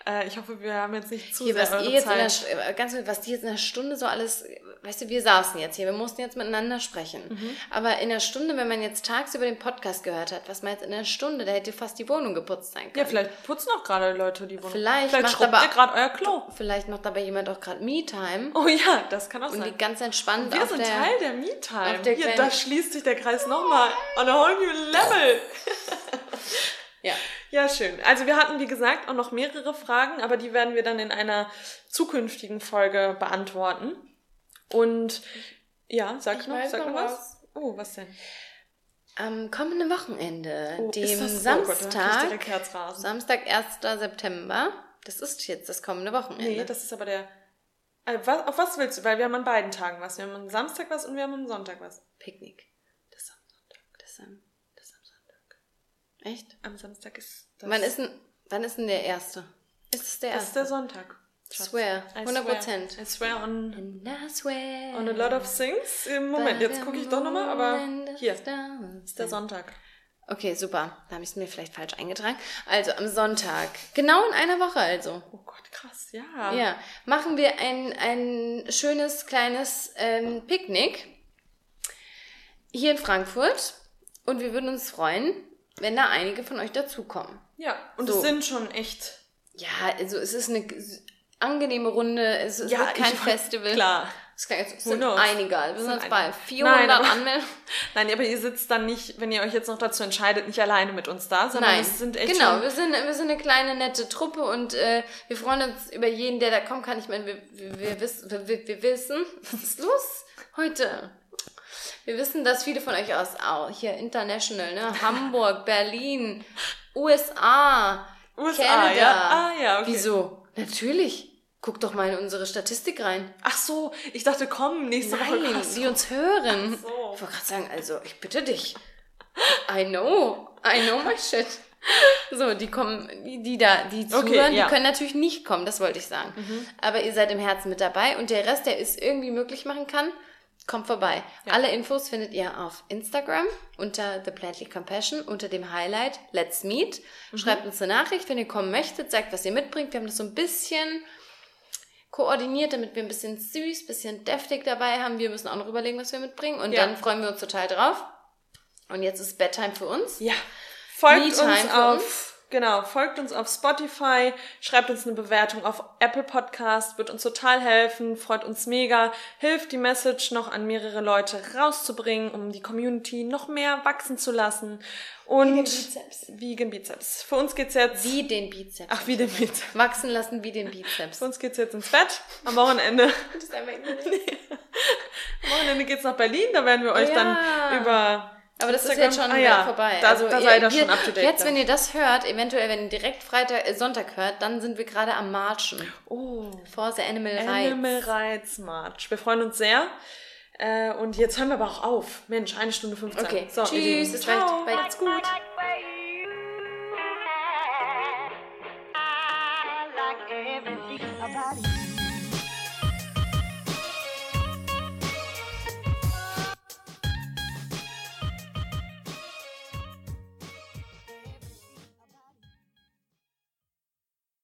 Äh, ich hoffe, wir haben jetzt nicht zu Hier, sehr was ihr jetzt in der, Zeit. Äh, ganz kurz, was die jetzt in der Stunde so alles, weißt du, wir saßen jetzt hier, wir mussten jetzt miteinander sprechen. Mhm. Aber in der Stunde, wenn man jetzt tagsüber den Podcast gehört hat, was man jetzt in der Stunde, da hätte fast die Wohnung geputzt sein ja, können. vielleicht putzen auch gerade Leute die Wohnung. Vielleicht vielleicht macht aber- gerade euer Klo. Vielleicht macht dabei jemand auch gerade Me-Time Oh ja, das kann auch und sein. die ganz entspannt Wir auf sind. Teil der Me-Time. Auf der Hier, da schließt sich der Kreis nochmal on a whole new level. Ja. Ja, schön. Also wir hatten, wie gesagt, auch noch mehrere Fragen, aber die werden wir dann in einer zukünftigen Folge beantworten. Und ja, sag Ich noch, sag noch was. was. Oh, was denn? Am kommenden Wochenende, Oh, dem das- oh Gott, Samstag, direkt Herzrasen. Samstag, 1. September, das ist jetzt das kommende Wochenende. Nee, das ist aber der. Äh, was, auf was willst du? Weil wir haben an beiden Tagen was. Wir haben am Samstag was und wir haben am Sonntag was. Picknick. Das ist am Sonntag. Das ist am, Das ist am Sonntag. echt? Am Samstag ist das. Wann ist denn, wann ist denn der erste? Ist es der das ist der erste? Sonntag. Schatz. Swear, I 100 Prozent. I swear on, And I swear. on a lot of things. Im Moment, jetzt gucke ich doch nochmal, aber hier ist der Sonntag. Okay, super. Da habe ich es mir vielleicht falsch eingetragen. Also am Sonntag, genau in einer Woche also. Oh Gott, krass, ja. Ja, machen wir ein, ein schönes kleines ähm, Picknick hier in Frankfurt und wir würden uns freuen, wenn da einige von euch dazukommen. Ja, und So. es sind schon echt. Ja, also es ist eine angenehme Runde, es ist Ja, kein Festival. Klar. Es klingt, jetzt- sind einige, wir sind jetzt bei einige. 400 Nein, aber- Anmeldungen. Nein, aber ihr sitzt dann nicht, wenn ihr euch jetzt noch dazu entscheidet, nicht alleine mit uns da, sondern Nein, es sind echt genau, schon wir sind, wir sind eine kleine, nette Truppe und äh, wir freuen uns über jeden, der da kommt kann. Ich meine, wir, wir, wir, wissen, wir, wir, wir wissen, was ist los heute? Wir wissen, dass viele von euch aus, auch hier international, ne? Hamburg, Berlin, USA, USA, Canada. ja? Ah, ja, okay. Wieso? Natürlich. Guck doch mal in unsere Statistik rein. Ach so, ich dachte, komm, nächste Woche. Nein, krass. die uns hören. Ach so. Ich wollte gerade sagen, also ich bitte dich. I know. I know my shit. So, die kommen, die, die da, die zuhören, Okay, ja. Mhm. die können natürlich nicht kommen, das wollte ich sagen. Aber ihr seid im Herzen mit dabei und der Rest, der es irgendwie möglich machen kann, kommt vorbei. Alle Infos findet ihr auf Instagram unter The Plantly Compassion, unter dem Highlight Let's Meet. Mhm. Schreibt uns eine Nachricht, wenn ihr kommen möchtet, sagt, was ihr mitbringt. Wir haben das so ein bisschen koordiniert, damit wir ein bisschen süß, bisschen deftig dabei haben. Wir müssen auch noch überlegen, was wir mitbringen. Und Ja. dann freuen wir uns total drauf. Und jetzt ist Bedtime für uns. Ja. Folgt uns für auf, uns. Genau, folgt uns auf Spotify, schreibt uns eine Bewertung auf Apple Podcast, wird uns total helfen, freut uns mega, hilft die Message noch an mehrere Leute rauszubringen, um die Community noch mehr wachsen zu lassen. Und Vegan Bizeps. Vegan Bizeps. Für uns geht's jetzt, Wie den Bizeps. ach, wie den Bizeps. Wachsen lassen wie den Bizeps. Für uns geht's jetzt ins Bett. Am Wochenende, Das ist einfach am Wochenende geht's nach Berlin, da werden wir euch Ja. dann über Aber das ist Instagram- jetzt schon Ah ja, vorbei. Da, Also da seid ihr schon up to date. Jetzt, dann. wenn ihr das hört, eventuell, wenn ihr direkt Freitag, äh, Sonntag hört, dann sind wir gerade am Marchen. oh. For the Animal Rights. Animal Rights March. Wir freuen uns sehr. Äh, und jetzt hören wir aber auch auf. Mensch, eine Stunde 15. Okay, so, ihr tschüss, es Ciao. reicht. Bye. Macht's gut.